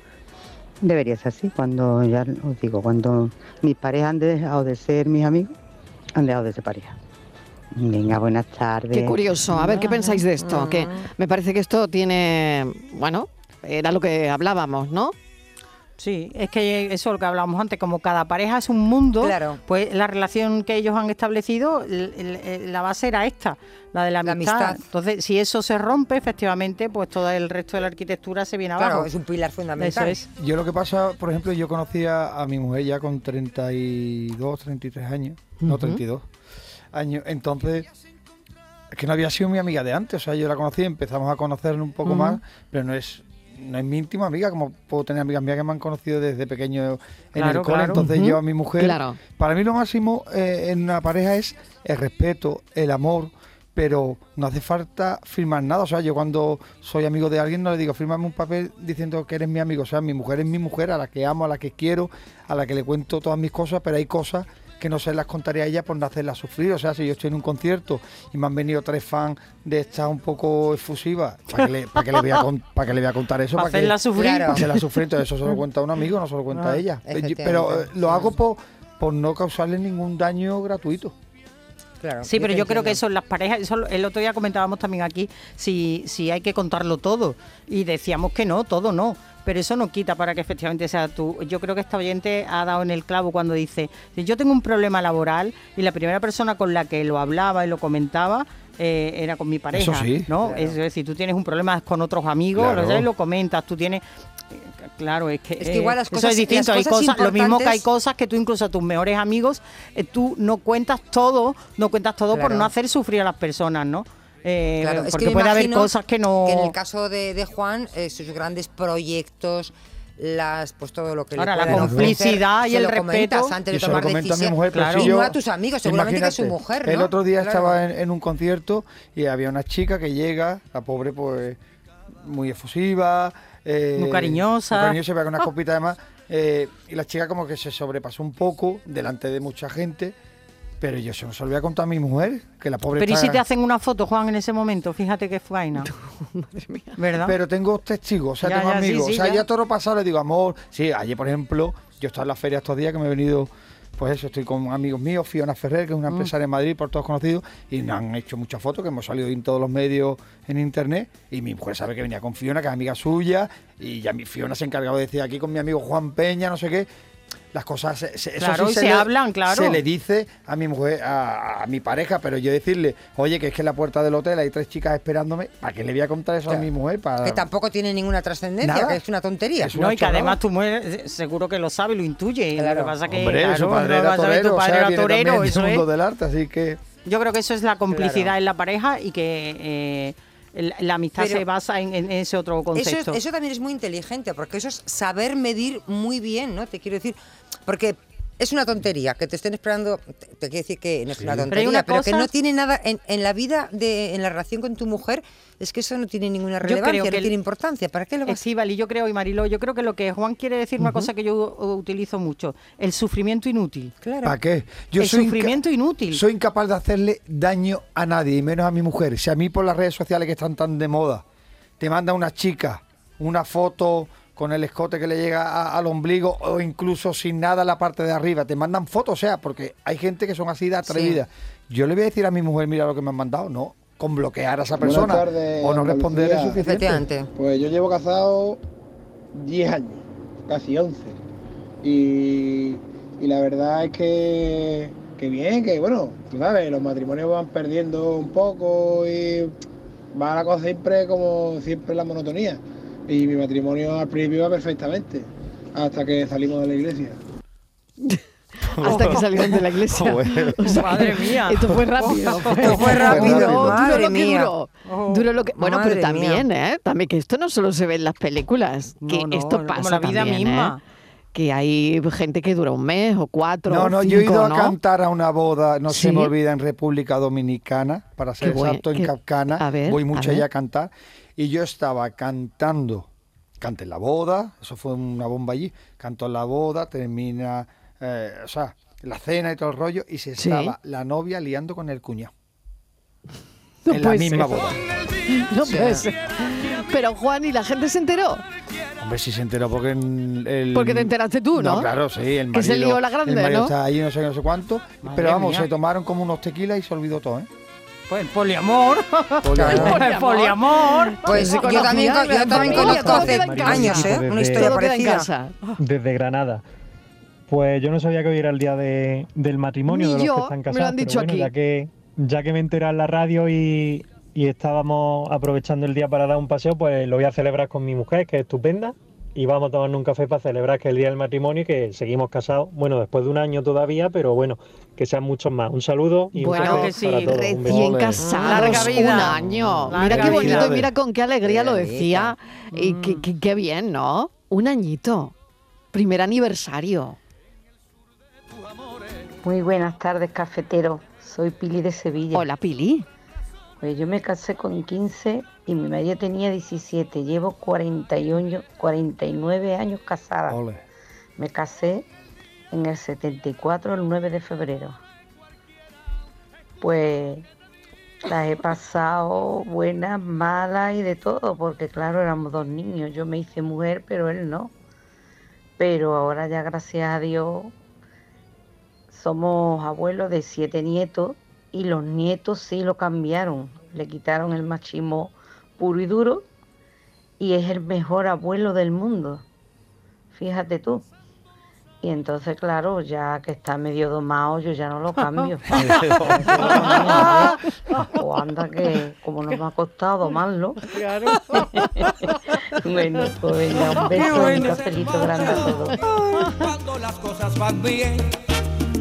debería ser así. Cuando, ya os digo, cuando mis parejas han dejado de ser mis amigos, han dejado de ser pareja. Venga, buenas tardes. Qué curioso. A ver, ¿qué pensáis de esto? Que me parece que esto tiene, bueno, era lo que hablábamos, ¿no? Sí, es que eso es lo que hablábamos antes, como cada pareja es un mundo, Claro. pues la relación que ellos han establecido, el- la base era esta, la de la amistad. amistad. Entonces, si eso se rompe, efectivamente, pues todo el resto de la arquitectura se viene Claro, abajo. es un pilar fundamental. Eso es. Yo lo que pasa, por ejemplo, yo conocía a mi mujer ya con 32, 33 años, no Ujú. 32 años, entonces es que no había sido mi amiga de antes, o sea, yo la conocí, empezamos a conocernos un poco más, pero no es no es mi íntima amiga, como puedo tener amigas mías que me han conocido desde pequeño en Claro, el cole, claro. entonces Ujú. yo a mi mujer, Claro. para mí lo máximo eh, en una pareja es el respeto, el amor, pero no hace falta firmar nada. O sea, yo cuando soy amigo de alguien no le digo, fírmame un papel diciendo que eres mi amigo. O sea, mi mujer es mi mujer, a la que amo, a la que quiero, a la que le cuento todas mis cosas, pero hay cosas que no se las contaré a ella por no hacerla sufrir. O sea, si yo estoy en un concierto y me han venido tres fans de estas un poco efusivas, ¿para qué le, para qué le, voy, a con- para qué le voy a contar eso? Pa' ¿Para hacerla sufrir. Para hacerla sufrir. Entonces eso se lo cuenta a un amigo, no se lo cuenta Ah, a ella. Pero, efectivamente. eh, lo hago por, por no causarle ningún daño gratuito. Claro, Sí, pero yo creo que eso en las parejas, eso el otro día comentábamos también aquí, si, si hay que contarlo todo. Y decíamos que no, todo no. Pero eso no quita para que efectivamente sea tú. Yo creo que esta oyente ha dado en el clavo cuando dice, yo tengo un problema laboral y la primera persona con la que lo hablaba y lo comentaba eh, era con mi pareja. Eso sí. ¿no? Claro. Es decir, tú tienes un problema con otros amigos, Claro. lo, sabes, lo comentas, tú tienes... eh, Claro, es que, Es que igual las eso cosas- es distinto. las Hay cosas cosas, lo mismo que hay cosas que tú incluso a tus mejores amigos, eh, tú no cuentas todo, no cuentas todo por no hacer sufrir a las personas, ¿no? Eh, Claro, es que porque puede haber cosas que no... que en el caso de, de Juan, eh, sus grandes proyectos, las pues todo lo que le la complicidad y se el lo respeto. antes Y de se lo tomar comento a mi decisiones. mujer, Claro. y yo- no a tus amigos, seguramente que es su mujer, ¿no? El otro día Claro. estaba en, en un concierto y había una chica que llega, la pobre pues muy efusiva, eh, Muy cariñosa. muy cariñosa, con una copita además, eh, y la chica como que se sobrepasó un poco delante de mucha gente, pero yo se lo voy a contar a mi mujer, que la pobre Pero ¿y si te hacen una foto, Juan, en ese momento? Fíjate qué faena. ¿Verdad? Pero tengo testigos, o sea, Ya, tengo ya, sí, amigos. sí, o sea, ya. ya todo lo pasado le digo, amor. Sí, ayer, por ejemplo, yo estaba en la feria estos días que me he venido, pues eso, estoy con amigos míos, Fiona Ferrer, que es una Mm. empresaria en Madrid, por todos conocidos, y nos han hecho muchas fotos que hemos salido en todos los medios en internet. Y mi mujer sabe que venía con Fiona, que es amiga suya, y ya mi Fiona se ha encargado de decir aquí con mi amigo Juan Peña, no sé qué. Las cosas, se- se- eso Claro, sí se le- hablan, claro. Se le dice a mi mujer, a, a mi pareja, pero yo decirle, oye, que es que en la puerta del hotel hay tres chicas esperándome, ¿para qué le voy a contar eso a mi mujer? Para... Que tampoco tiene ninguna trascendencia, Nada. que es una tontería. No, y que además tu mujer eh, seguro que lo sabe, lo intuye. Lo que pasa que, Hombre, claro, su padre no era vas a ver, torero, tu o padre sea, era torero, eso del es. mundo del arte, así que... Yo creo que eso es la complicidad Claro. en la pareja y que eh, el- la amistad Pero se basa en, en ese otro Eso, concepto. es- eso también es muy inteligente, porque eso es saber medir muy bien, ¿no? Te quiero decir, porque es una tontería, que te estén esperando, te, te quiero decir que no es Sí. una Pero tontería, una pero, que no tiene nada en, en la vida, de, en la relación con tu mujer, es que eso no tiene ninguna relevancia, no el- tiene importancia. ¿Para qué lo vas Estíbal, y yo creo, y Marilo, yo creo que lo que Juan quiere decir, una cosa que yo utilizo mucho, el sufrimiento inútil. ¿Para qué? El soy sufrimiento inútil. Soy incapaz de hacerle daño a nadie, y menos a mi mujer. Si a mí por las redes sociales que están tan de moda, te manda una chica una foto con el escote que le llega a- al ombligo o incluso sin nada en la parte de arriba, te mandan fotos, o sea, porque hay gente que son así de atrevidas. Yo le voy a decir a mi mujer, mira lo que me han mandado, no, con bloquear a esa persona tardes, o no responder es suficiente. Pues yo llevo casado 10 años. casi 11. Y, y la verdad es que, que bien, que bueno, tú sabes, los matrimonios van perdiendo un poco y va la cosa siempre como siempre la monotonía. Y mi matrimonio al principio iba perfectamente, hasta que salimos de la iglesia. Hasta que salieron de la iglesia. O sea, Madre mía. Esto fue rápido. Esto fue rápido, Duró, madre lo que duró. Duró lo que- bueno, Madre pero también, mía. ¿eh? También que esto no solo se ve en las películas, que No, no, esto como pasa la vida también, misma. ¿eh? Que hay gente que dura un mes o cuatro No, no, yo he ido a cantar a una boda, no se ¿Sí? me olvida, en República Dominicana, para ser Qué buen- exacto, en qué- Capcana. a ver, Voy a mucho ver. allá a cantar. Y yo estaba cantando, canté en la boda, eso fue una bomba allí, cantó en la boda, termina, eh, o sea, la cena y todo el rollo, y se Sí. estaba la novia liando con el cuñado. No en la misma ser. boda. No O sea, puede ser. Pero Juan, ¿y la gente se enteró? Hombre, si se enteró porque en el... Porque te enteraste tú, ¿no? claro, sí. El Que se marido- lió la grande, El marido ¿no? está allí, no sé, no sé cuánto. Madre pero vamos, mía. se tomaron como unos tequilas y se olvidó todo, ¿eh? Pues el poliamor. Poliamor. El poliamor. Pues yo también, yo también conozco hace años, ¿eh? Una historia parecida. casa. Desde Granada. Pues yo no sabía que hoy era el día de- del matrimonio Ni de los yo, que están me lo casados. han pero dicho bueno, aquí. Ya que, ya que me enteré en la radio y, y estábamos aprovechando el día para dar un paseo, pues lo voy a celebrar con mi mujer, que es estupenda. Y vamos a tomarnos un café para celebrar que es el día del matrimonio y que seguimos casados. Bueno, después de un año todavía, pero bueno, que sean muchos más. Un saludo y Bueno, un que beso sí, para todos. Recién casados, Larga vida. un año. Larga mira qué bonito, vida. y mira con qué alegría lo decía. Y qué, qué- qué bien, ¿no? Un añito. Primer aniversario. Muy buenas tardes, cafetero. Soy Pili de Sevilla. Hola, Pili. Pues yo me casé con 15 y mi marido tenía 17. Llevo 41, 49 años casada. Ole. Me casé en el 74, el 9 de febrero. Pues las he pasado buenas, malas y de todo, porque claro, éramos dos niños. Yo me hice mujer, pero él no. Pero ahora ya, gracias a Dios, somos abuelos de siete nietos y los nietos sí lo cambiaron. Le quitaron el machismo puro y duro y es el mejor abuelo del mundo. Fíjate tú. Y entonces, claro, ya que está medio domado, yo ya no lo cambio. o anda que, como nos ha costado domarlo. bueno, pues venga, un beso y un cafelito grande a todos. Cuando las cosas van bien,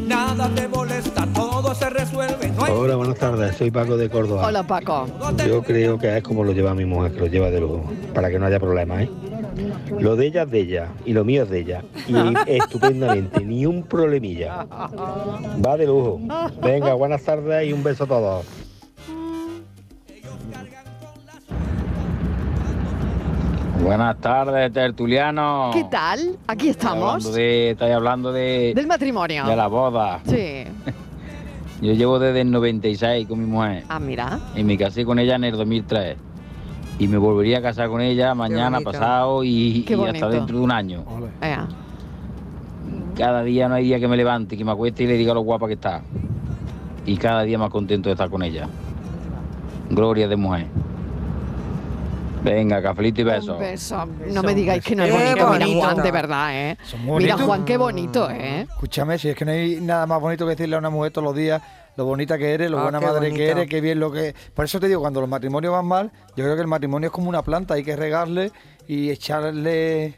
nada te molesta, todo se resuelve. No hay Hola, buenas tardes, soy Paco de Córdoba. Hola, Paco. Yo creo que es como lo lleva mi mujer, que lo lleva de lujo, para que no haya problemas, ¿eh? Lo de ella es de ella y lo mío es de ella. Y estupendamente, ni un problemilla. Va de lujo. Venga, buenas tardes y un beso a todos. Buenas tardes, tertuliano. ¿Qué tal? Aquí hablando estamos. de, estáis hablando de, Del matrimonio. de la boda. Sí. Yo llevo desde el 96 con mi mujer Ah, mira. y me casé con ella en el 2003. Y me volvería a casar con ella mañana, pasado y, hasta dentro de un año. Ea. Cada día no hay día que me levante, que me acueste y le diga lo guapa que está. Y cada día más contento de estar con ella. Gloria de mujer. Venga, cafelito y. Un beso. No me digáis que no es Qué bonito. Mira, bonito. Juan, de verdad, ¿eh? muy Mira. Juan, qué bonito, ¿eh? Escúchame, si es que no hay nada más bonito que decirle a una mujer todos los días lo bonita que eres, lo Ah, buena madre que bonito. eres, qué bien lo que... Por eso te digo, cuando los matrimonios van mal, yo creo que el matrimonio es como una planta, hay que regarle y echarle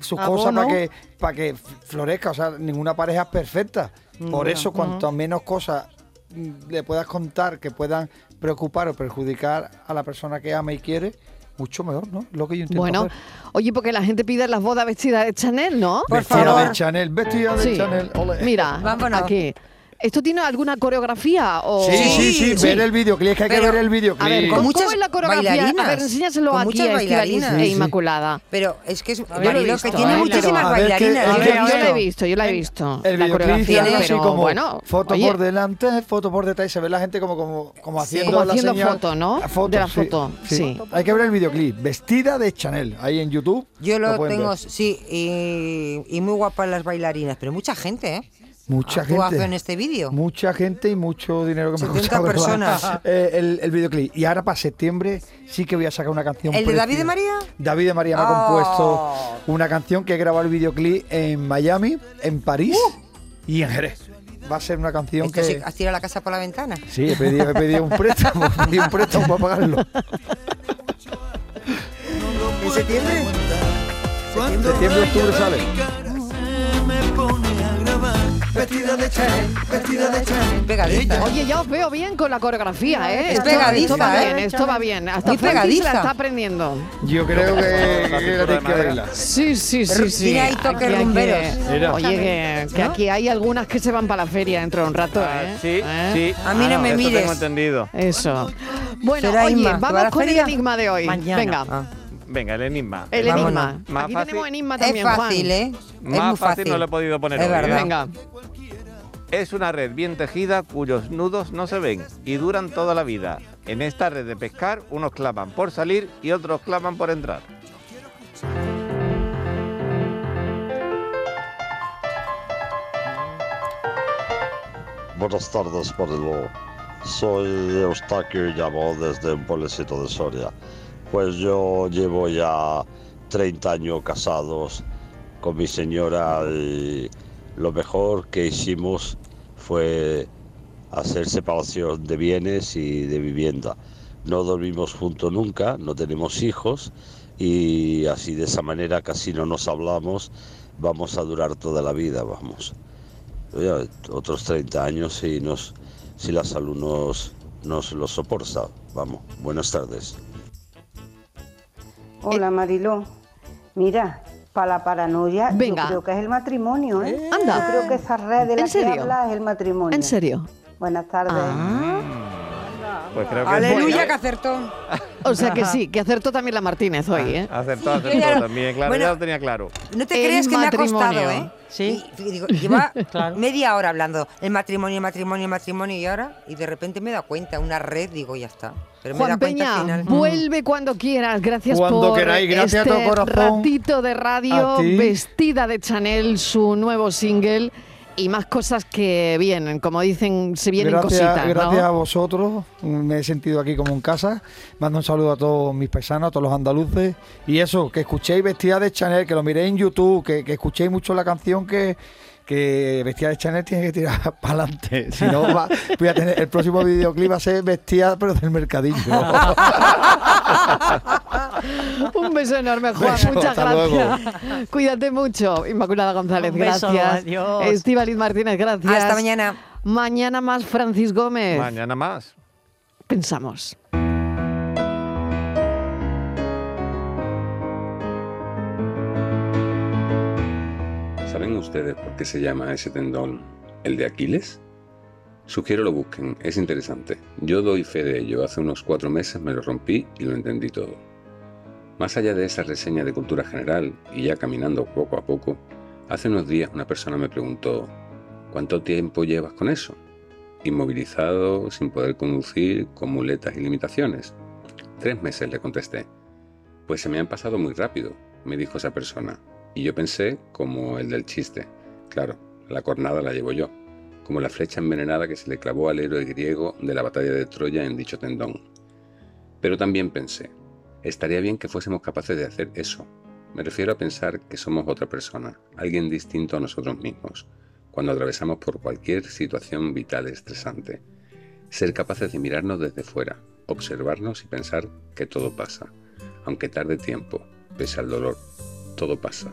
sus cosas Abono. para que, para que florezca. O sea, ninguna pareja es perfecta. Por No. eso, cuanto menos cosas mm, le puedas contar que puedan preocupar o perjudicar a la persona que ama y quiere, mucho mejor, ¿no? Lo que yo intento Bueno, hacer. oye, porque la gente pide las bodas vestidas de Chanel, ¿no? Vestida de Chanel, vestida de Sí. Chanel. ole. Mira, Vámonos. aquí. ¿Esto tiene alguna coreografía? O... Sí, sí, sí, ver el videoclip, es que hay que Pero- ver el videoclip. A ver, ¿cómo, Con muchas cómo es la coreografía? bailarinas. A ver, enséñaselo Con aquí muchas a bailarinas. e Sí, sí. Inmaculada. Pero es que es Yo lo he Marilo, visto, que tiene ¿eh? muchísimas A ver, que- bailarinas. Yo, ver, Yo yo he la he visto. yo la he visto. El la coreografía, tiene así pero como bueno. foto oye, por delante, foto por detrás y se ve la gente como, como, como haciendo como la haciendo señal. foto, ¿no? La foto, De la sí, foto, sí. Hay que ver el videoclip, vestida de Chanel, ahí en YouTube. Yo lo tengo, sí, y, y muy guapas las bailarinas, pero mucha gente, ¿eh? Mucha gente. en este vídeo. Mucha gente y mucho dinero que me ha 70 costado personas. eh, el, el videoclip. Y ahora para septiembre sí que voy a sacar una canción. ¿El de David de. María? David de María me ha Oh. compuesto una canción que he grabado el videoclip en Miami, en París y en Jerez. Va a ser una canción Esto que. sí, ¿Has tirado la casa por la ventana? Sí, he pedido, he pedido un préstamo, he pedido un préstamo para pagarlo. ¿En septiembre? Septiembre, octubre sale. Vestida de Chanel, vestida de Chanel Pegadiza. Oye, ya os veo bien con la coreografía, ¿eh? Es Esto- pegadiza, Esto va ¿eh? bien, esto va bien. Hasta Muy Francis la está aprendiendo. Yo creo que, que, verla. Sí, sí, sí, sí. tiene ahí toques Aquí hay que- rumberos. Mira. Oye, que, aquí hay algunas que se van para la feria dentro de un rato, ¿eh? Sí, ¿Eh? sí. A mí no me eso mires. tengo entendido. Eso. Bueno, ¿Será oye, Inma, vamos con el enigma de hoy. Mañana. Venga, Ah. Venga, el enigma. el Vámonos. enigma. Más Aquí fácil. tenemos enigma Es también, fácil, Juan. ¿eh? Es Más muy fácil fácil. no lo he podido poner Es hoy, ¿eh? verdad. Venga. Es una red bien tejida cuyos nudos no se ven y duran toda la vida. En esta red de pescar, unos claman por salir y otros claman por entrar. Buenas tardes, Marilo. Soy Eustaquio y llamo desde un pueblecito de Soria. Pues yo llevo ya 30 años casados con mi señora y lo mejor que hicimos fue hacer separación de bienes y de vivienda. No dormimos juntos nunca, no tenemos hijos y así de esa manera casi no nos hablamos, vamos a durar toda la vida, vamos. Otros 30 años si, nos, si la salud nos, nos lo soporta. Vamos, buenas tardes. Hola Mariló. Mira, para la paranoia, Venga. yo creo que es el matrimonio, ¿eh? Anda. Yo creo que esa red de ¿En la que serio? habla es el matrimonio. ¿En serio? Buenas tardes. Ah. Pues creo que Aleluya que acertó. O sea que sí, que acertó también la Martínez hoy, ¿eh? Acertó, Yo acertó ya lo- también, claro, Bueno, ya lo tenía claro. No te El creas que me ha costado. ¿eh? Sí. Y- y digo, lleva Claro. media hora hablando el matrimonio, el matrimonio, el matrimonio y ahora, y de repente me da cuenta, una red, digo, ya está. Pero me da Juan Peña, final. vuelve cuando quieras. Gracias Cuando por queráis, gracias este ratito de radio, vestida de Chanel, su nuevo single y más cosas que vienen. Como dicen, se vienen gracias, cositas, ¿no? gracias a vosotros, me he sentido aquí como en casa. Mando un saludo a todos mis paisanos, a todos los andaluces. Y eso, que escuchéis Vestida de Chanel, que lo miréis en YouTube, que, que escuchéis mucho la canción que, que Vestida de Chanel tiene que tirar para adelante. Si no, va- voy a tener, el próximo videoclip va a ser Vestida, pero del mercadillo. Un beso enorme, Juan. Beso, Muchas gracias. Cuídate mucho. Inmaculada González, Un beso, gracias. adiós. Estíbaliz Martínez, gracias. Hasta mañana. Mañana más Francis Gómez. Mañana más. Pensamos. Ustedes por qué se llama ese tendón el de Aquiles? Sugiero lo busquen, es interesante. Yo doy fe de ello, hace unos cuatro meses me lo rompí y lo entendí todo. Más allá de esa reseña de cultura general y ya caminando poco a poco, hace unos días una persona me preguntó, ¿cuánto tiempo llevas con eso? Inmovilizado, sin poder conducir, con muletas y limitaciones. Tres meses le contesté. Pues se me han pasado muy rápido, me dijo esa persona. Y yo pensé como el del chiste. Claro, la cornada la llevo yo, como la flecha envenenada que se le clavó al héroe griego de la batalla de Troya en dicho tendón. Pero también pensé, estaría bien que fuésemos capaces de hacer eso. Me refiero a pensar que somos otra persona, alguien distinto a nosotros mismos, cuando atravesamos por cualquier situación vital estresante. Ser capaces de mirarnos desde fuera, observarnos y pensar que todo pasa, aunque tarde tiempo, pese al dolor, todo pasa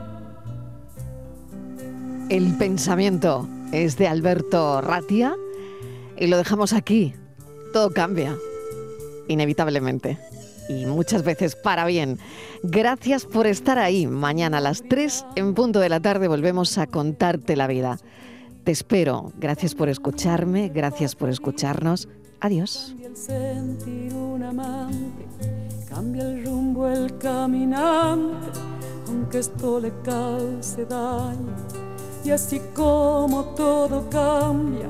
El pensamiento es de Alberto Ratia y lo dejamos aquí. Todo cambia, inevitablemente. Y muchas veces para bien. Gracias por estar ahí. Mañana a las 3 en punto de la tarde volvemos a contarte la vida. Te espero. Gracias por escucharme, gracias por escucharnos. Adiós. Cambia el sentir un amante, cambia el rumbo el caminante, aunque esto le cause daño. Y así como todo cambia,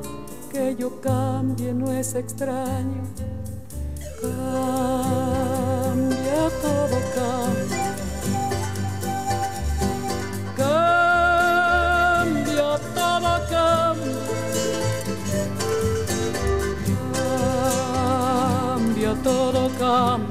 que yo cambie no es extraño. Cambia, todo cambia. Cambia, todo cambia. Cambia, todo cambia.